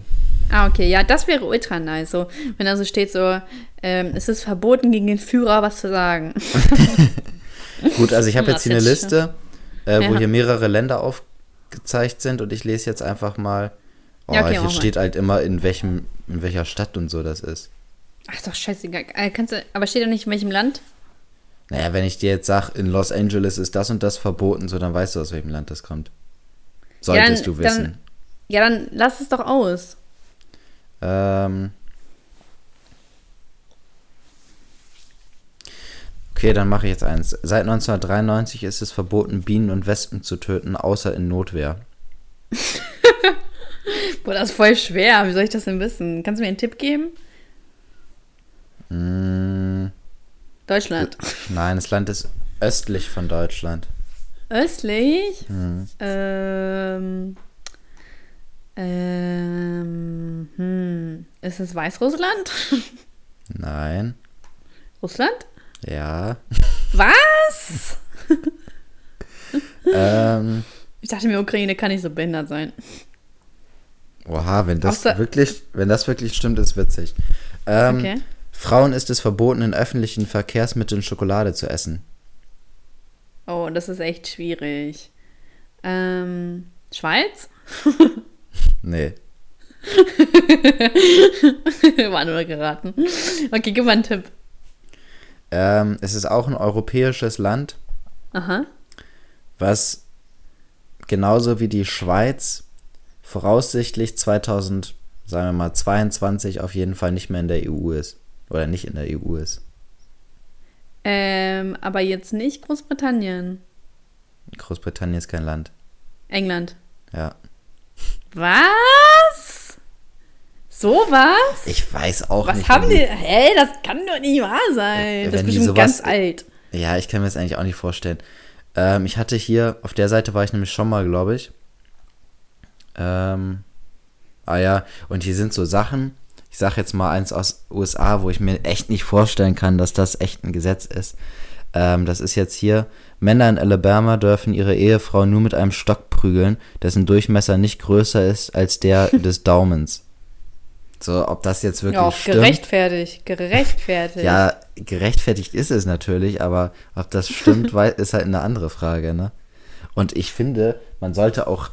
Speaker 1: Ah, okay, ja, das wäre ultra nice. So, wenn da so steht, so, ähm, es ist verboten, gegen den Führer was zu sagen.
Speaker 2: Gut, also ich habe jetzt hier eine Liste, äh, wo
Speaker 1: Ja.
Speaker 2: hier mehrere Länder aufgezeigt sind und ich lese jetzt einfach mal. Oh,
Speaker 1: Ja, okay,
Speaker 2: hier
Speaker 1: mach mal.
Speaker 2: steht halt immer, in welchem, in welcher Stadt und so das ist.
Speaker 1: Ach, ist doch scheißegal. Äh, kannst du, aber steht da nicht in welchem Land?
Speaker 2: Naja, wenn ich dir jetzt sage, in Los Angeles ist das und das verboten, so dann weißt du, aus welchem Land das kommt. Solltest
Speaker 1: dann-
Speaker 2: du wissen.
Speaker 1: dann- Ja, dann lass es doch aus.
Speaker 2: Ähm. Okay, dann mache ich jetzt eins. Seit 1993 ist es verboten, Bienen und Wespen zu töten, außer in Notwehr.
Speaker 1: Boah, das ist voll schwer. Wie soll ich das denn wissen? Kannst du mir einen Tipp geben?
Speaker 2: Mm,
Speaker 1: Deutschland.
Speaker 2: nein, das Land ist östlich von Deutschland.
Speaker 1: Östlich?
Speaker 2: Hm.
Speaker 1: Ähm. Ähm. Hm. Ist es Weißrussland?
Speaker 2: Nein.
Speaker 1: Russland?
Speaker 2: Ja.
Speaker 1: Was?
Speaker 2: ähm.
Speaker 1: Ich dachte mir, Ukraine kann nicht so behindert sein.
Speaker 2: Oha, wenn das
Speaker 1: Außer-
Speaker 2: wirklich, wenn das wirklich stimmt, ist witzig. Ähm,
Speaker 1: Okay.
Speaker 2: Frauen ist es verboten, in öffentlichen Verkehrsmitteln Schokolade zu essen.
Speaker 1: Oh, das ist echt schwierig. Ähm. Schweiz?
Speaker 2: Nee.
Speaker 1: War nur geraten. Okay, gib mal einen Tipp.
Speaker 2: Ähm, es ist auch ein europäisches Land,
Speaker 1: Aha.
Speaker 2: was genauso wie die Schweiz voraussichtlich 2000, sagen wir mal 22 auf jeden Fall nicht mehr in der EU ist. Oder nicht in der EU ist.
Speaker 1: Ähm, aber jetzt nicht Großbritannien.
Speaker 2: Großbritannien ist kein Land.
Speaker 1: England.
Speaker 2: Ja.
Speaker 1: Was? So was?
Speaker 2: Ich weiß auch
Speaker 1: Was
Speaker 2: nicht.
Speaker 1: haben
Speaker 2: wenn
Speaker 1: die? Hä, das kann doch nicht wahr sein.
Speaker 2: Wenn
Speaker 1: das ist bestimmt
Speaker 2: sowas-
Speaker 1: ganz alt.
Speaker 2: Ja, ich kann mir das eigentlich auch nicht vorstellen. Ähm, ich hatte hier, auf der Seite war ich nämlich schon mal, glaube ich. Ähm, ah ja, und hier sind so Sachen, ich sag jetzt mal eins aus USA, wo ich mir echt nicht vorstellen kann, dass das echt ein Gesetz ist. Ähm, das ist jetzt hier, Männer in Alabama dürfen ihre Ehefrau nur mit einem Stock prügeln, dessen Durchmesser nicht größer ist als der des Daumens. So, ob das jetzt wirklich
Speaker 1: Ja,
Speaker 2: stimmt.
Speaker 1: gerechtfertigt. Gerechtfertigt.
Speaker 2: Ja, gerechtfertigt ist es natürlich, aber ob das stimmt, ist halt eine andere Frage, ne? Und ich finde, man sollte auch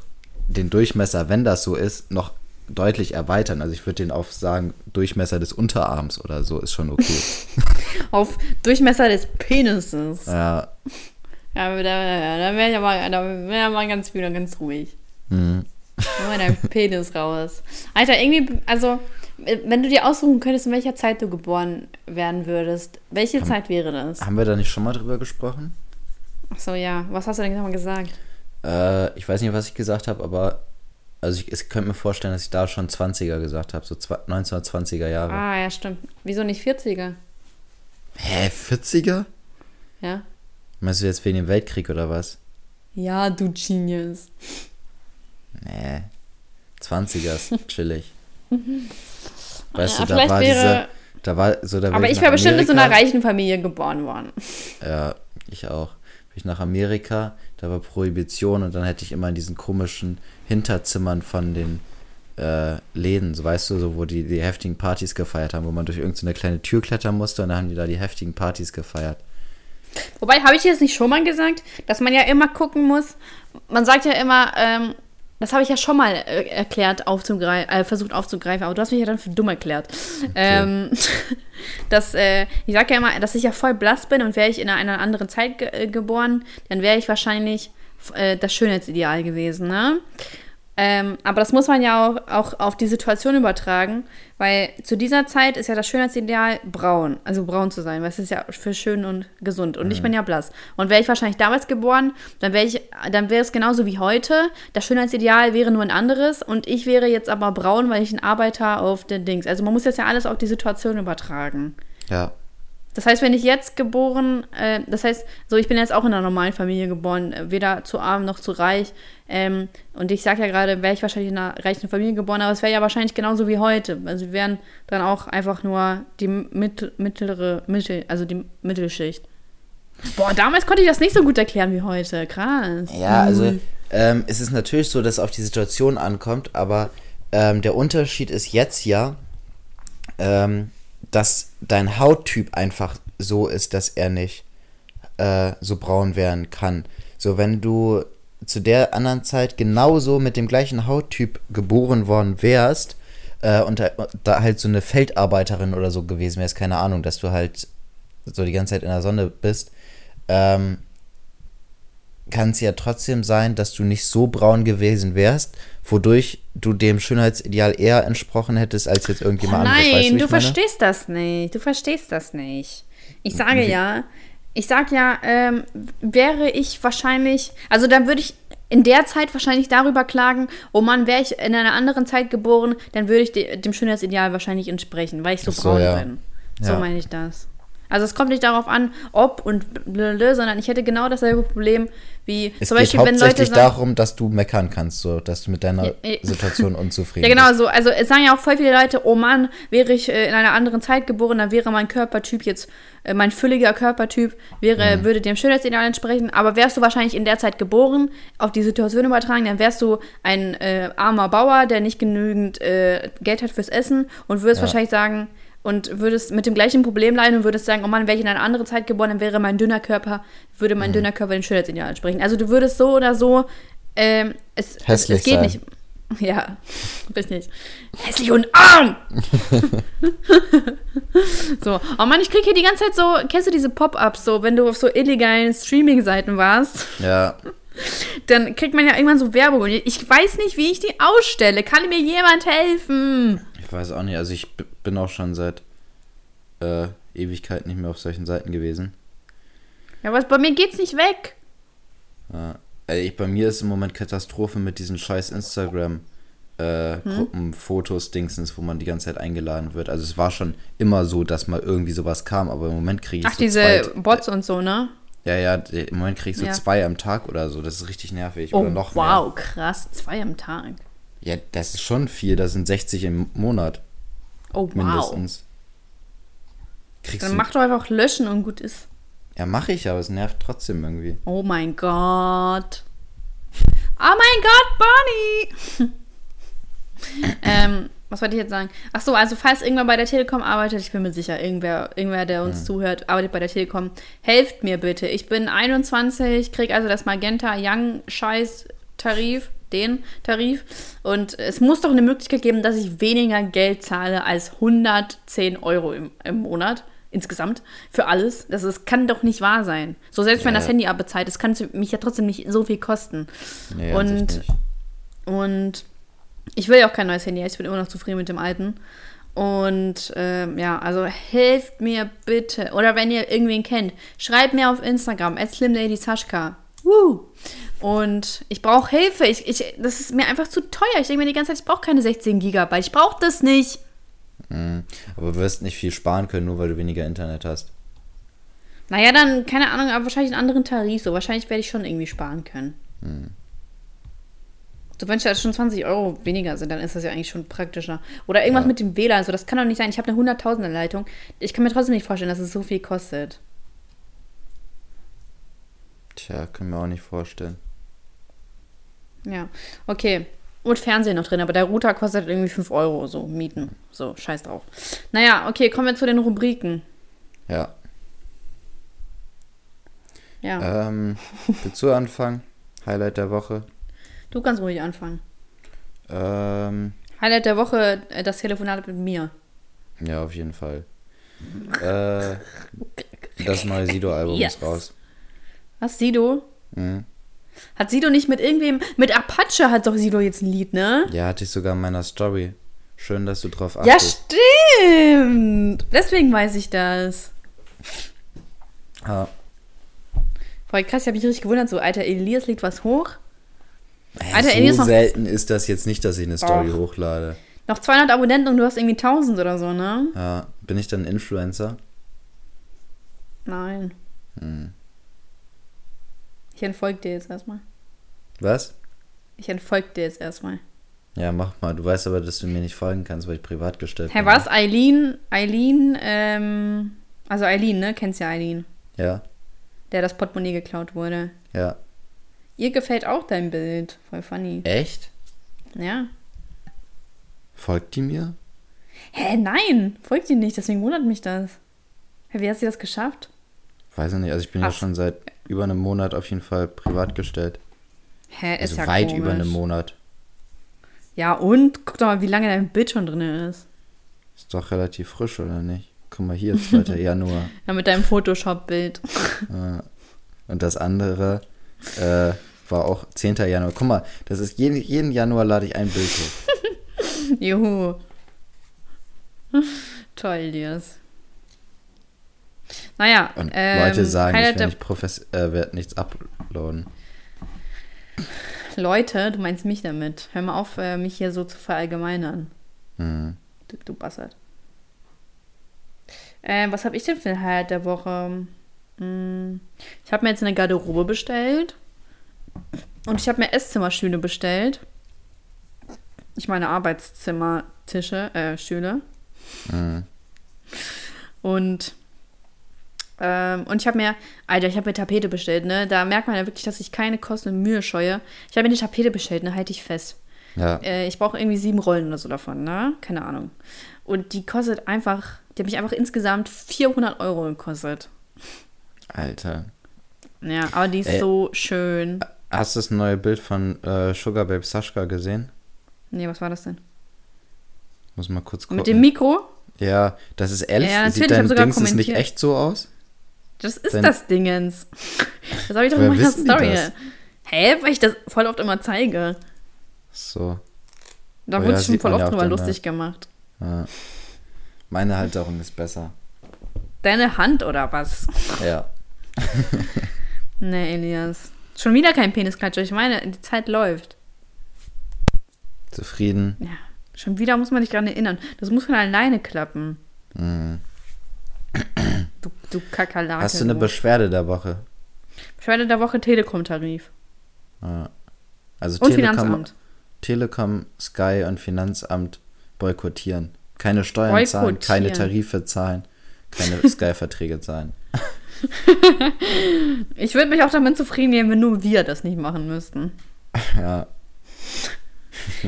Speaker 2: den Durchmesser, wenn das so ist, noch deutlich erweitern. Also ich würde den auf sagen, Durchmesser des Unterarms oder so ist schon okay.
Speaker 1: Auf Durchmesser des Penises.
Speaker 2: ja.
Speaker 1: Ja, da, wäre ich aber, da wär ich mal ganz wieder ganz ruhig.
Speaker 2: Mhm.
Speaker 1: Hol mal dein Penis raus. Alter, irgendwie, also, wenn du dir aussuchen könntest, in welcher Zeit du geboren werden würdest, welche Zeit wäre das?
Speaker 2: Haben wir da nicht schon mal drüber gesprochen?
Speaker 1: Ach so, ja. Was hast du denn nochmal gesagt?
Speaker 2: Äh, ich weiß nicht, was ich gesagt habe, aber also ich, ich könnte mir vorstellen, dass ich da schon 20er gesagt habe, so zwei- 1920er Jahre.
Speaker 1: Ah, ja, stimmt. Wieso nicht 40er?
Speaker 2: Hä, 40er?
Speaker 1: Ja?
Speaker 2: Meinst du jetzt wegen dem Weltkrieg oder was?
Speaker 1: Ja, du Genius.
Speaker 2: Nee. 20er ist chillig. Weißt
Speaker 1: Ja,
Speaker 2: du, da war
Speaker 1: wäre-
Speaker 2: diese. Da war so, da
Speaker 1: Aber ich wäre bestimmt in so einer reichen Familie geboren worden.
Speaker 2: Ja, ich auch. Bin ich nach Amerika, da war Prohibition und dann hätte ich immer in diesen komischen Hinterzimmern von den äh, Läden, so weißt du, so wo die die heftigen Partys gefeiert haben, wo man durch irgendeine kleine Tür klettern musste und dann haben die da die heftigen Partys gefeiert.
Speaker 1: Wobei, habe ich jetzt nicht schon mal gesagt, dass man ja immer gucken muss. Man sagt ja immer, ähm, das habe ich ja schon mal äh, erklärt, aufzugreifen, äh, versucht aufzugreifen, aber du hast mich ja dann für dumm erklärt. Ähm, dass, äh, ich sage ja immer, dass ich ja voll blass bin und wäre ich in einer anderen Zeit ge äh, geboren, dann wäre ich wahrscheinlich äh, das Schönheitsideal gewesen, ne? Ähm, aber das muss man ja auch, auch auf die Situation übertragen, weil zu dieser Zeit ist ja das Schönheitsideal braun, also braun zu sein, weil es ist ja für schön und gesund und ich bin ja blass. Und wäre ich wahrscheinlich damals geboren, dann wäre ich, dann wäre es genauso wie heute. Das Schönheitsideal wäre nur ein anderes und ich wäre jetzt aber braun, weil ich ein Arbeiter auf den Dings. Also man muss jetzt ja alles auf die Situation übertragen.
Speaker 2: Ja.
Speaker 1: Das heißt, wenn ich jetzt geboren, äh, das heißt, so ich bin jetzt auch in einer normalen Familie geboren, äh, weder zu arm noch zu reich. Ähm, und ich sage ja gerade, wäre ich wahrscheinlich in einer reichen Familie geboren, aber es wäre ja wahrscheinlich genauso wie heute. Also wir wären dann auch einfach nur die mittel, mittlere, mittel, also die Mittelschicht. Boah, damals konnte ich das nicht so gut erklären wie heute. Krass.
Speaker 2: Ja, also ähm, es ist natürlich so, dass es auf die Situation ankommt, aber ähm, der Unterschied ist jetzt ja, ähm, dass dein Hauttyp einfach so ist, dass er nicht äh, so braun werden kann. So, wenn du zu der anderen Zeit genauso mit dem gleichen Hauttyp geboren worden wärst äh, und da, halt so eine Feldarbeiterin oder so gewesen wärst, keine Ahnung, dass du halt so die ganze Zeit in der Sonne bist, ähm, kann es ja trotzdem sein, dass du nicht so braun gewesen wärst, wodurch du dem Schönheitsideal eher entsprochen hättest als jetzt irgendjemand
Speaker 1: oh,
Speaker 2: anderes.
Speaker 1: Nein,
Speaker 2: weißt du,
Speaker 1: du verstehst das nicht. Du verstehst das nicht. Ich sage Wie? ja, ich sage ja, ähm, wäre ich wahrscheinlich, also dann würde ich in der Zeit wahrscheinlich darüber klagen, oh Mann, wäre ich in einer anderen Zeit geboren, dann würde ich de dem Schönheitsideal wahrscheinlich entsprechen, weil ich so, so braun ja. bin. So ja. meine ich das. Also es kommt nicht darauf an, ob und blablabla, sondern ich hätte genau dasselbe Problem wie
Speaker 2: es zum Beispiel, wenn Leute sagen, darum, dass du meckern kannst, so, dass du mit deiner Situation unzufrieden
Speaker 1: bist. Ja, genau so. Also es sagen ja auch voll viele Leute, oh Mann, wäre ich äh, in einer anderen Zeit geboren, dann wäre mein Körpertyp jetzt, äh, mein fülliger Körpertyp wäre, mhm. würde dem Schönheitsideal entsprechen. Aber wärst du wahrscheinlich in der Zeit geboren, auf die Situation übertragen, dann wärst du ein äh, armer Bauer, der nicht genügend äh, Geld hat fürs Essen und würdest ja. wahrscheinlich sagen, und würdest mit dem gleichen Problem leiden und würdest sagen, oh Mann, wäre ich in einer anderen Zeit geboren, dann wäre mein dünner Körper, würde mein mhm. dünner Körper den Schönheitsideal entsprechen. Also du würdest so oder so, ähm, es, es, es, geht sein. nicht. Ja, richtig. Hässlich und arm! so, oh Mann, ich krieg hier die ganze Zeit so, kennst du diese Pop-Ups, so, wenn du auf so illegalen Streaming-Seiten warst?
Speaker 2: Ja.
Speaker 1: Dann kriegt man ja irgendwann so Werbung und ich weiß nicht, wie ich die ausstelle. Kann mir jemand helfen?
Speaker 2: Ich weiß auch nicht, also ich bin auch schon seit äh, Ewigkeit nicht mehr auf solchen Seiten gewesen.
Speaker 1: Ja, was bei mir geht's nicht weg.
Speaker 2: Ja, ich, bei mir ist im Moment Katastrophe mit diesen scheiß Instagram äh, hm? Fotos, Dingsens, wo man die ganze Zeit eingeladen wird. Also es war schon immer so, dass mal irgendwie sowas kam, aber im Moment kriege ich
Speaker 1: Ach, so diese Bots und so, ne?
Speaker 2: Ja, ja, im Moment ich so ja. zwei am Tag oder so. Das ist richtig nervig.
Speaker 1: Oh,
Speaker 2: oder noch
Speaker 1: wow,
Speaker 2: mehr.
Speaker 1: krass, zwei am Tag.
Speaker 2: Ja, das ist schon viel. Das sind 60 im Monat.
Speaker 1: Oh, wow. Mindestens. Kriegst Dann mach doch einfach löschen und gut ist.
Speaker 2: Ja, mache ich, aber es nervt trotzdem irgendwie.
Speaker 1: Oh mein Gott. Oh mein Gott, Bonnie! ähm, was wollte ich jetzt sagen? Ach so, also falls irgendwer bei der Telekom arbeitet, ich bin mir sicher, irgendwer, irgendwer der uns hm. zuhört, arbeitet bei der Telekom, helft mir bitte. Ich bin 21, krieg also das Magenta Young Scheiß Tarif den Tarif. Und es muss doch eine Möglichkeit geben, dass ich weniger Geld zahle als 110 Euro im, im Monat insgesamt für alles. Das, das kann doch nicht wahr sein. So selbst ja. wenn das Handy abbezahlt ist, kann es mich ja trotzdem nicht so viel kosten. Nee, und, und ich will ja auch kein neues Handy, ich bin immer noch zufrieden mit dem alten. Und ähm, ja, also helft mir bitte. Oder wenn ihr irgendwen kennt, schreibt mir auf Instagram, at slimladysaschka. Woo! Und ich brauche Hilfe. Ich, ich, das ist mir einfach zu teuer. Ich denke mir die ganze Zeit, ich brauche keine 16 Gigabyte. Ich brauche das nicht.
Speaker 2: Mhm. Aber du wirst nicht viel sparen können, nur weil du weniger Internet hast.
Speaker 1: Naja, dann, keine Ahnung, aber wahrscheinlich einen anderen Tarif. So, wahrscheinlich werde ich schon irgendwie sparen können. Mhm. So, wenn es jetzt schon 20 Euro weniger sind, dann ist das ja eigentlich schon praktischer. Oder irgendwas ja. mit dem WLAN. So, das kann doch nicht sein. Ich habe eine 100.000er Leitung. Ich kann mir trotzdem nicht vorstellen, dass es so viel kostet.
Speaker 2: Tja, können wir auch nicht vorstellen.
Speaker 1: Ja, okay. Und Fernsehen noch drin, aber der Router kostet irgendwie 5 Euro, so Mieten. So, scheiß drauf. Naja, okay, kommen wir zu den Rubriken.
Speaker 2: Ja.
Speaker 1: Ja.
Speaker 2: Ähm, willst du anfangen? Highlight der Woche.
Speaker 1: Du kannst ruhig anfangen.
Speaker 2: Ähm,
Speaker 1: Highlight der Woche, äh, das Telefonat mit mir.
Speaker 2: Ja, auf jeden Fall. äh, das neue Sido-Album yes. ist raus.
Speaker 1: Was, Sido?
Speaker 2: Mhm.
Speaker 1: Hat Sido nicht mit irgendwem. Mit Apache hat doch Sido jetzt ein Lied, ne?
Speaker 2: Ja, hatte ich sogar in meiner Story. Schön, dass du drauf achtest.
Speaker 1: Ja, stimmt. Deswegen weiß ich das.
Speaker 2: Ja.
Speaker 1: Voll krass, ich habe mich richtig gewundert. So, Alter, Elias legt was hoch.
Speaker 2: Alter, so Elias selten ist das jetzt nicht, dass ich eine Story Och. hochlade.
Speaker 1: Noch 200 Abonnenten und du hast irgendwie 1000 oder so, ne?
Speaker 2: Ja. Bin ich dann Influencer?
Speaker 1: Nein.
Speaker 2: Hm.
Speaker 1: Ich entfolge dir jetzt erstmal.
Speaker 2: Was?
Speaker 1: Ich entfolge dir jetzt erstmal.
Speaker 2: Ja, mach mal. Du weißt aber, dass du mir nicht folgen kannst, weil ich privat gestellt
Speaker 1: Hä,
Speaker 2: bin.
Speaker 1: was? Eileen, Eileen, ähm, also Eileen, ne? Kennst ja Eileen,
Speaker 2: Ja,
Speaker 1: der das Portemonnaie geklaut wurde.
Speaker 2: ja.
Speaker 1: Ihr gefällt auch dein Bild. Voll funny.
Speaker 2: Echt?
Speaker 1: Ja.
Speaker 2: Folgt die mir?
Speaker 1: Hä, nein, folgt ihr nicht, deswegen wundert mich das. Hä, wie hat sie das geschafft?
Speaker 2: Weiß ich nicht. Also ich bin ja
Speaker 1: Ach.
Speaker 2: schon seit über einem Monat auf jeden Fall privat gestellt.
Speaker 1: Hä, ist
Speaker 2: Also
Speaker 1: ja
Speaker 2: weit
Speaker 1: komisch.
Speaker 2: über einem Monat.
Speaker 1: Ja, und guck doch mal, wie lange dein Bild schon drin ist.
Speaker 2: Ist doch relativ frisch, oder nicht? Guck mal hier, 2. Januar.
Speaker 1: Ja, mit deinem Photoshop-Bild.
Speaker 2: Und das andere äh, war auch 10. Januar. Guck mal, das ist jeden, jeden Januar lade ich ein Bild hoch.
Speaker 1: Juhu. Toll, Dias. Naja,
Speaker 2: Und
Speaker 1: ähm,
Speaker 2: Leute sagen, ich werde
Speaker 1: der-
Speaker 2: nicht profes äh, werd nichts uploaden.
Speaker 1: Leute, du meinst mich damit. Hör mal auf, äh, mich hier so zu verallgemeinern.
Speaker 2: Hm.
Speaker 1: Du, du Bastard. Äh, was habe ich denn für ein Highlight der Woche? Ich habe mir jetzt eine Garderobe bestellt. Und ich habe mir Esszimmerstühle bestellt. Ich meine Arbeitszimmertische, äh, Stühle.
Speaker 2: Hm.
Speaker 1: Und, ähm, und ich habe mir, Alter, ich habe mir Tapete bestellt, ne? Da merkt man ja wirklich, dass ich keine Kosten und Mühe scheue. Ich habe mir eine Tapete bestellt, ne? Halte ich fest.
Speaker 2: Ja,
Speaker 1: Äh, ich brauche irgendwie sieben Rollen oder so davon, ne? Keine Ahnung. Und die kostet einfach, die hat mich einfach insgesamt 400 Euro gekostet.
Speaker 2: Alter.
Speaker 1: Ja, aber die ist
Speaker 2: Ey.
Speaker 1: so schön.
Speaker 2: Hast du das neue Bild von äh, Sugar Babe Sascha gesehen?
Speaker 1: Nee, was war das denn?
Speaker 2: Muss mal kurz gucken.
Speaker 1: Mit dem Mikro?
Speaker 2: ja, das ist ehrlich.
Speaker 1: Ja, natürlich,
Speaker 2: sieht dein
Speaker 1: sogar
Speaker 2: Dings nicht
Speaker 1: kommentiert.
Speaker 2: echt so aus?
Speaker 1: Das ist
Speaker 2: Sein-
Speaker 1: das Dingens. Das habe ich doch in meiner Story. Hä? Weil ich das voll oft immer zeige.
Speaker 2: So.
Speaker 1: Da
Speaker 2: Oh
Speaker 1: wurde
Speaker 2: ja,
Speaker 1: ich schon voll oft drüber
Speaker 2: dann,
Speaker 1: lustig gemacht.
Speaker 2: Ja. Meine Halterung ist besser.
Speaker 1: Deine Hand oder was?
Speaker 2: Ja.
Speaker 1: Nee, Elias. Schon wieder kein Penisklatscher. Ich meine, die Zeit läuft.
Speaker 2: Zufrieden.
Speaker 1: Ja. Schon wieder muss man dich daran erinnern. Das muss von alleine klappen.
Speaker 2: Mhm.
Speaker 1: Du, du Kakerlake.
Speaker 2: Hast du eine. Beschwerde der Woche?
Speaker 1: Beschwerde der Woche Telekom-Tarif.
Speaker 2: Ja. Also
Speaker 1: Und
Speaker 2: Telekom,
Speaker 1: Finanzamt.
Speaker 2: Telekom, Sky und Finanzamt boykottieren. Keine Steuern zahlen, keine. Tarife zahlen, keine Sky-Verträge zahlen.
Speaker 1: Ich würde mich auch damit zufrieden geben, wenn nur wir das nicht machen müssten.
Speaker 2: Ja.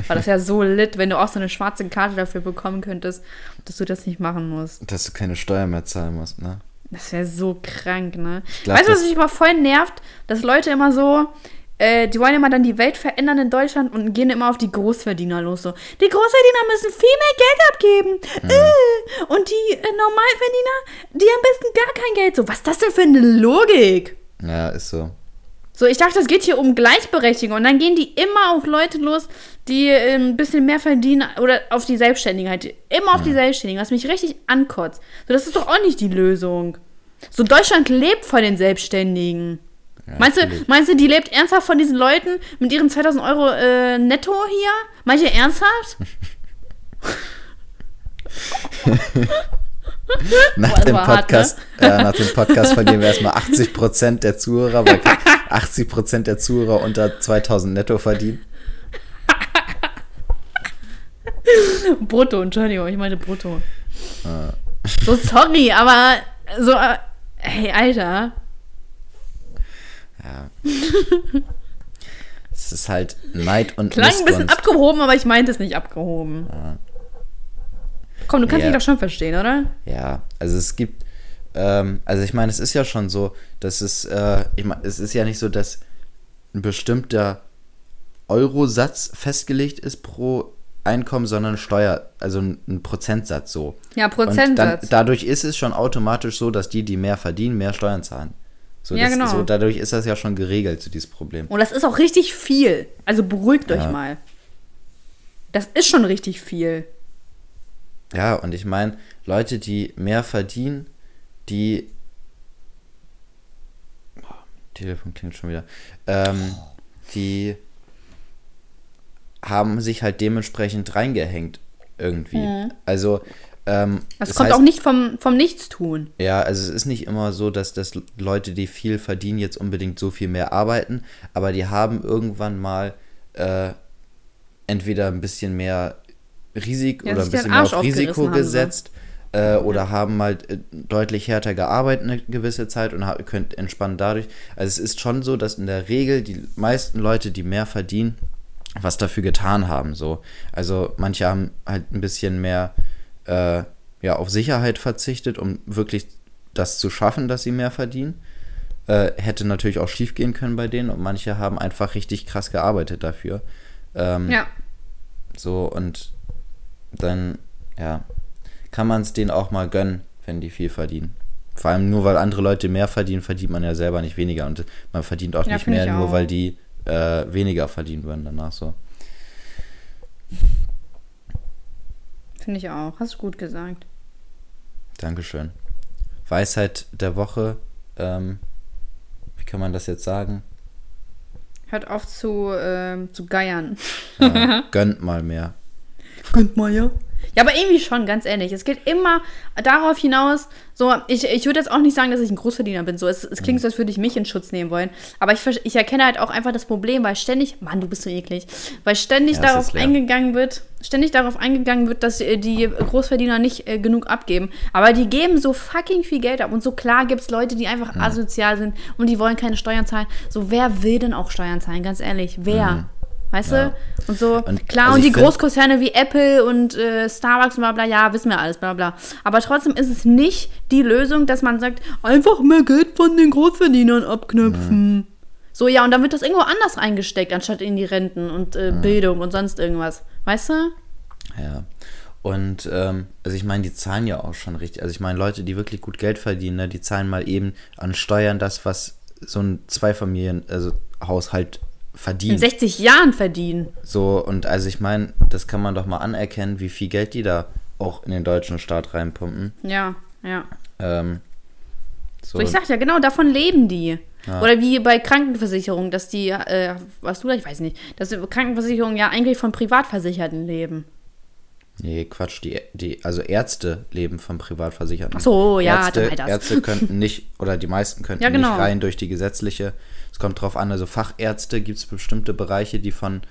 Speaker 1: Weil das ja so lit, wenn du auch so eine schwarze Karte dafür bekommen könntest, dass du das nicht machen musst.
Speaker 2: Dass du keine Steuern mehr zahlen musst, ne?
Speaker 1: Das wäre so krank, ne?
Speaker 2: glaub,
Speaker 1: weißt du, was mich immer voll nervt? Dass Leute immer so, äh, die wollen immer dann die Welt verändern in Deutschland und gehen immer auf die Großverdiener los. So, die Großverdiener müssen viel mehr Geld abgeben. Äh, und die äh, Normalverdiener, die am besten gar kein Geld. So, was ist das denn für eine Logik?
Speaker 2: Ja, ist so.
Speaker 1: So, ich dachte, es geht hier um Gleichberechtigung. Und dann gehen die immer auf Leute los, die ein bisschen mehr verdienen oder auf die Selbstständigkeit. Immer auf die Selbstständigen, was mich richtig ankotzt. So, das ist doch auch nicht die Lösung. So, Deutschland lebt von den Selbstständigen.
Speaker 2: Ja,
Speaker 1: meinst, du, meinst du, die lebt ernsthaft von diesen Leuten mit ihren 2000 Euro äh, netto hier? Meint ihr ernsthaft?
Speaker 2: Nach
Speaker 1: Boah,
Speaker 2: dem
Speaker 1: war hart,
Speaker 2: Podcast, äh, nach dem Podcast verlieren wir erstmal 80% der Zuhörer, weil 80% der Zuhörer unter 2000 netto verdienen.
Speaker 1: Brutto, Entschuldigung, ich meine brutto. So, sorry, aber so, äh, hey, Alter.
Speaker 2: Ja. es ist halt Neid und
Speaker 1: Klang ein bisschen abgehoben, aber ich meinte es nicht abgehoben. Komm, du kannst
Speaker 2: Ja.
Speaker 1: mich doch schon verstehen, oder?
Speaker 2: Ja, also es gibt, ähm, also ich meine, es ist ja schon so, dass es, äh, ich meine, es ist ja nicht so, dass ein bestimmter Eurosatz festgelegt ist pro Einkommen, sondern Steuer, also ein, Prozentsatz so.
Speaker 1: Ja,
Speaker 2: Und dann,
Speaker 1: Prozentsatz.
Speaker 2: dadurch ist es schon automatisch so, dass die, die mehr verdienen, mehr Steuern zahlen. So,
Speaker 1: Ja,
Speaker 2: das,
Speaker 1: genau.
Speaker 2: so, dadurch ist das ja schon geregelt, so dieses Problem.
Speaker 1: Und das ist auch richtig viel. Also beruhigt euch
Speaker 2: Ja.
Speaker 1: mal. Das ist schon richtig viel.
Speaker 2: Ja, und ich meine, Leute, die mehr verdienen, die. Oh, Telefon klingt schon wieder. Ähm, die haben sich halt dementsprechend reingehängt irgendwie. Also, Ähm,
Speaker 1: das, das kommt heißt, auch nicht vom, vom Nichtstun.
Speaker 2: Ja, also es ist nicht immer so, dass, dass Leute, die viel verdienen, jetzt unbedingt so viel mehr arbeiten, aber die haben irgendwann mal äh, entweder ein bisschen mehr Risiko ja, oder ein bisschen mehr auf Risiko gesetzt äh, oder ja. haben halt äh, deutlich härter gearbeitet eine gewisse Zeit und könnt entspannen dadurch. Also es ist schon so, dass in der Regel die meisten Leute, die mehr verdienen, was dafür getan haben. So. Also manche haben halt ein bisschen mehr äh, ja, auf Sicherheit verzichtet, um wirklich das zu schaffen, dass sie mehr verdienen. Äh, hätte natürlich auch schief gehen können bei denen und manche haben einfach richtig krass gearbeitet dafür. Ähm, ja. So und dann, ja, kann man es denen auch mal gönnen, wenn die viel verdienen. Vor allem nur weil andere Leute mehr verdienen, verdient man ja selber nicht weniger und man verdient auch ja, nicht mehr, nur weil die äh, weniger verdienen würden danach so.
Speaker 1: Finde ich auch. Hast du gut gesagt.
Speaker 2: Dankeschön. Weisheit der Woche. Ähm, wie kann man das jetzt sagen?
Speaker 1: Hört auf zu, ähm, zu geiern.
Speaker 2: Ja, gönnt mal mehr.
Speaker 1: Gönnt mal, ja. Ja, aber irgendwie schon, ganz ehrlich. Es geht immer darauf hinaus, so, ich, ich würde jetzt auch nicht sagen, dass ich ein Großverdiener bin. So, es, es klingt so, als würde ich mich in Schutz nehmen wollen. Aber ich, ich erkenne halt auch einfach das Problem, weil ständig, Mann, du bist so eklig, weil ständig ja, darauf eingegangen wird, ständig darauf eingegangen wird, dass äh, die Großverdiener nicht äh, genug abgeben. Aber die geben so fucking viel Geld ab. Und so klar gibt es Leute, die einfach mhm. asozial sind und die wollen keine Steuern zahlen. So, wer will denn auch Steuern zahlen? Ganz ehrlich, wer? Mhm. Weißt ja. du? Und so, und, klar, also und die Großkonzerne wie Apple und äh, Starbucks und bla bla, ja, wissen wir alles, bla bla. Aber trotzdem ist es nicht die Lösung, dass man sagt, einfach mehr Geld von den Großverdienern abknöpfen. Mhm. So, ja, und dann wird das irgendwo anders eingesteckt, anstatt in die Renten und äh, mhm. Bildung und sonst irgendwas. Weißt du?
Speaker 2: Ja. Und ähm, also ich meine, die zahlen ja auch schon richtig. Also ich meine, Leute, die wirklich gut Geld verdienen, ne, die zahlen mal eben an Steuern das, was so ein Zweifamilien, also Haushalt verdienen. In
Speaker 1: 60 Jahren verdienen.
Speaker 2: So, und also ich meine, das kann man doch mal anerkennen, wie viel Geld die da auch in den deutschen Staat reinpumpen.
Speaker 1: Ja, ja. Ähm, so. so. ich sag ja, genau, davon leben die. Ja. Oder wie bei Krankenversicherung, dass die, äh, was du da, ich weiß nicht, dass Krankenversicherungen ja eigentlich von Privatversicherten leben.
Speaker 2: Nee, Quatsch, die, die, also Ärzte leben von Privatversicherten.
Speaker 1: Ach so, ja,
Speaker 2: Ärzte, Ärzte könnten nicht, oder die meisten könnten ja, genau. nicht rein durch die gesetzliche es kommt drauf an, also Fachärzte gibt es bestimmte Bereiche, die von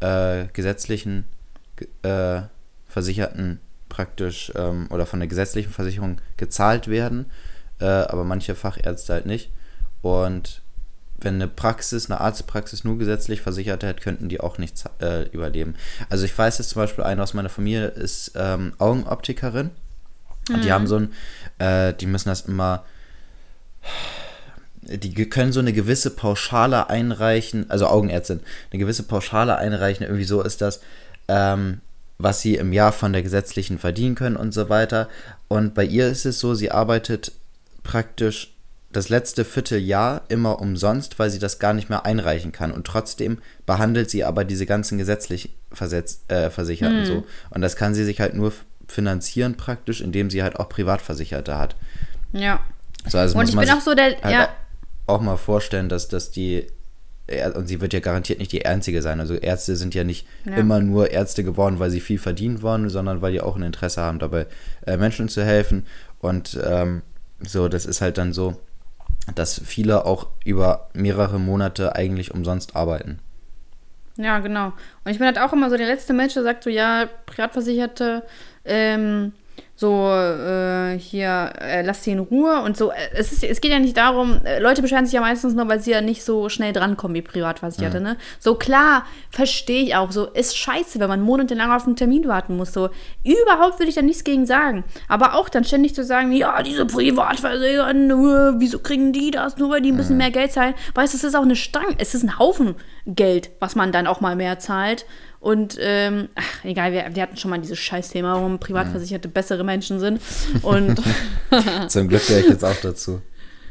Speaker 2: äh, gesetzlichen äh, Versicherten praktisch ähm, oder von der gesetzlichen Versicherung gezahlt werden, äh, aber manche Fachärzte halt nicht. Und wenn eine Praxis, eine Arztpraxis nur gesetzlich versichert hat, könnten die auch nicht äh, überleben. Also ich weiß jetzt zum Beispiel, eine aus meiner Familie ist ähm, Augenoptikerin. Mhm. Und die mhm. haben so ein, äh, die müssen das immer die können so eine gewisse Pauschale einreichen, also Augenärztin, eine gewisse Pauschale einreichen, irgendwie so ist das, ähm, was sie im Jahr von der gesetzlichen verdienen können und so weiter. Und bei ihr ist es so, sie arbeitet praktisch das letzte Vierteljahr immer umsonst, weil sie das gar nicht mehr einreichen kann. Und trotzdem behandelt sie aber diese ganzen gesetzlich Versetz, äh, Versicherten hm. so. Und das kann sie sich halt nur finanzieren praktisch, indem sie halt auch Privatversicherte hat.
Speaker 1: Ja. So, also und ich bin auch so der, halt ja
Speaker 2: auch mal vorstellen, dass, dass die, und sie wird ja garantiert nicht die einzige sein. Also Ärzte sind ja nicht ja. immer nur Ärzte geworden, weil sie viel verdient wollen, sondern weil die auch ein Interesse haben, dabei äh, Menschen zu helfen. Und ähm, so, das ist halt dann so, dass viele auch über mehrere Monate eigentlich umsonst arbeiten.
Speaker 1: Ja, genau. Und ich bin halt auch immer so der letzte Mensch, der sagt so, ja, Privatversicherte, ähm, so äh, hier, äh, lass sie in Ruhe und so. Äh, es, ist, es geht ja nicht darum, äh, Leute beschweren sich ja meistens nur, weil sie ja nicht so schnell drankommen wie Privatversicherte, mhm. ne? So klar, verstehe ich auch. So ist scheiße, wenn man monatelang auf einen Termin warten muss. So überhaupt würde ich da nichts gegen sagen. Aber auch dann ständig zu sagen, ja, diese Privatversicherten, äh, wieso kriegen die das? Nur weil die ein bisschen mhm. mehr Geld zahlen. Weißt du, es ist auch eine Stange, es ist ein Haufen Geld, was man dann auch mal mehr zahlt. Und ähm, ach, egal, wir, wir, hatten schon mal dieses Scheißthema, warum Privatversicherte bessere Menschen sind. Und
Speaker 2: zum Glück gehöre ich jetzt auch dazu.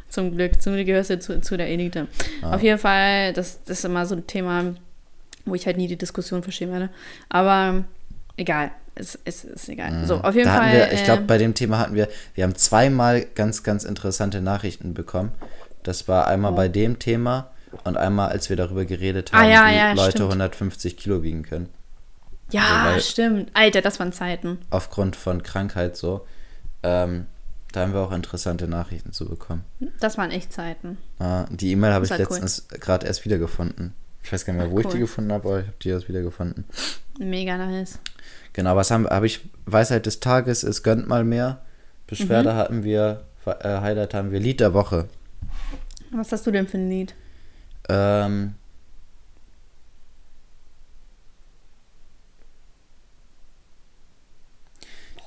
Speaker 1: Zum Glück, zum Glück gehörst du zu, zu der Elite. Ah. Auf jeden Fall, das, das ist immer so ein Thema, wo ich halt nie die Diskussion verstehen werde. Aber egal, es, es ist egal. Mhm. So, auf jeden Fall.
Speaker 2: Wir, ich glaube, äh, bei dem Thema hatten wir, wir haben zweimal ganz, ganz interessante Nachrichten bekommen. Das war einmal oh. bei dem Thema und einmal, als wir darüber geredet ah, haben, ah, ja, wie ja, Leute stimmt. 150 Kilo wiegen können.
Speaker 1: Ja,
Speaker 2: Also,
Speaker 1: stimmt. Alter, das waren Zeiten.
Speaker 2: aufgrund von Krankheit so. Ähm, da haben wir auch interessante Nachrichten zu bekommen.
Speaker 1: Das waren echt Zeiten.
Speaker 2: Ah, die E-Mail habe ich
Speaker 1: Das war cool.
Speaker 2: letztens gerade erst wiedergefunden. Ich weiß gar nicht mehr, wo ich die
Speaker 1: Cool.
Speaker 2: gefunden habe, aber ich habe die erst wiedergefunden.
Speaker 1: Mega nice.
Speaker 2: Genau, was haben habe ich? Weisheit des Tages ist, gönnt mal mehr. Beschwerde
Speaker 1: Mhm.
Speaker 2: hatten wir, äh, Highlight haben wir, Lied der Woche.
Speaker 1: Was hast du denn für ein Lied?
Speaker 2: Ähm,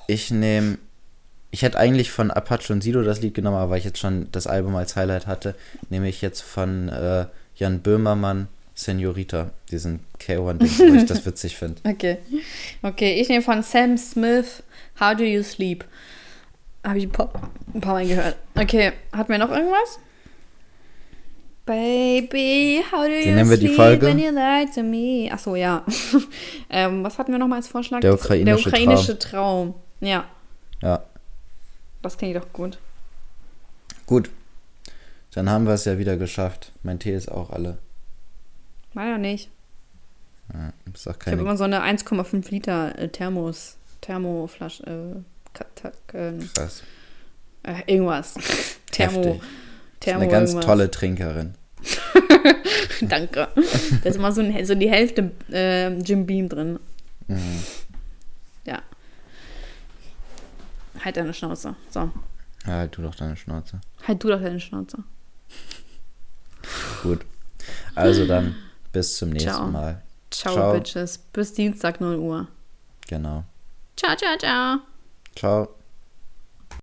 Speaker 2: ich nehme, ich hätte eigentlich von Apache und Sido das Lied genommen, aber weil ich jetzt schon das Album als Highlight hatte, nehme ich jetzt von äh, Jan Böhmermann Senorita, diesen K1-Ding, weil ich das witzig finde.
Speaker 1: Okay. Okay, ich nehme von Sam Smith How Do You Sleep. Habe ich ein paar, ein paar Mal gehört. Okay, hatten wir noch irgendwas? Baby, how do you
Speaker 2: nennen wir die Folge?
Speaker 1: when you lie to me? Achso, ja. ähm, was hatten wir noch mal als Vorschlag?
Speaker 2: Der ukrainische
Speaker 1: Der ukrainische Traum. Ja,
Speaker 2: Ja,
Speaker 1: das klingt doch gut.
Speaker 2: gut. Dann haben wir es ja wieder geschafft. Mein Tee ist auch alle.
Speaker 1: Leider nicht.
Speaker 2: Ja, ist auch
Speaker 1: Ich habe
Speaker 2: keine
Speaker 1: immer so eine 1,5 Liter äh, Thermos, Thermoflasche, äh,
Speaker 2: krass.
Speaker 1: äh, irgendwas. Thermo.
Speaker 2: Heftig.
Speaker 1: Thermo
Speaker 2: eine ganz
Speaker 1: irgendwas.
Speaker 2: tolle Trinkerin.
Speaker 1: Danke. Da ist immer so, ein, so die Hälfte äh, Jim Beam drin.
Speaker 2: Mhm.
Speaker 1: Ja. Halt deine Schnauze. So.
Speaker 2: Ja, halt du doch deine Schnauze.
Speaker 1: Halt du doch deine Schnauze.
Speaker 2: Gut. Also dann bis zum nächsten
Speaker 1: Ciao.
Speaker 2: Mal.
Speaker 1: Ciao,
Speaker 2: Ciao.
Speaker 1: Bitches. Bis Dienstag 0 Uhr.
Speaker 2: Genau.
Speaker 1: Ciao, ciao, ciao.
Speaker 2: Ciao.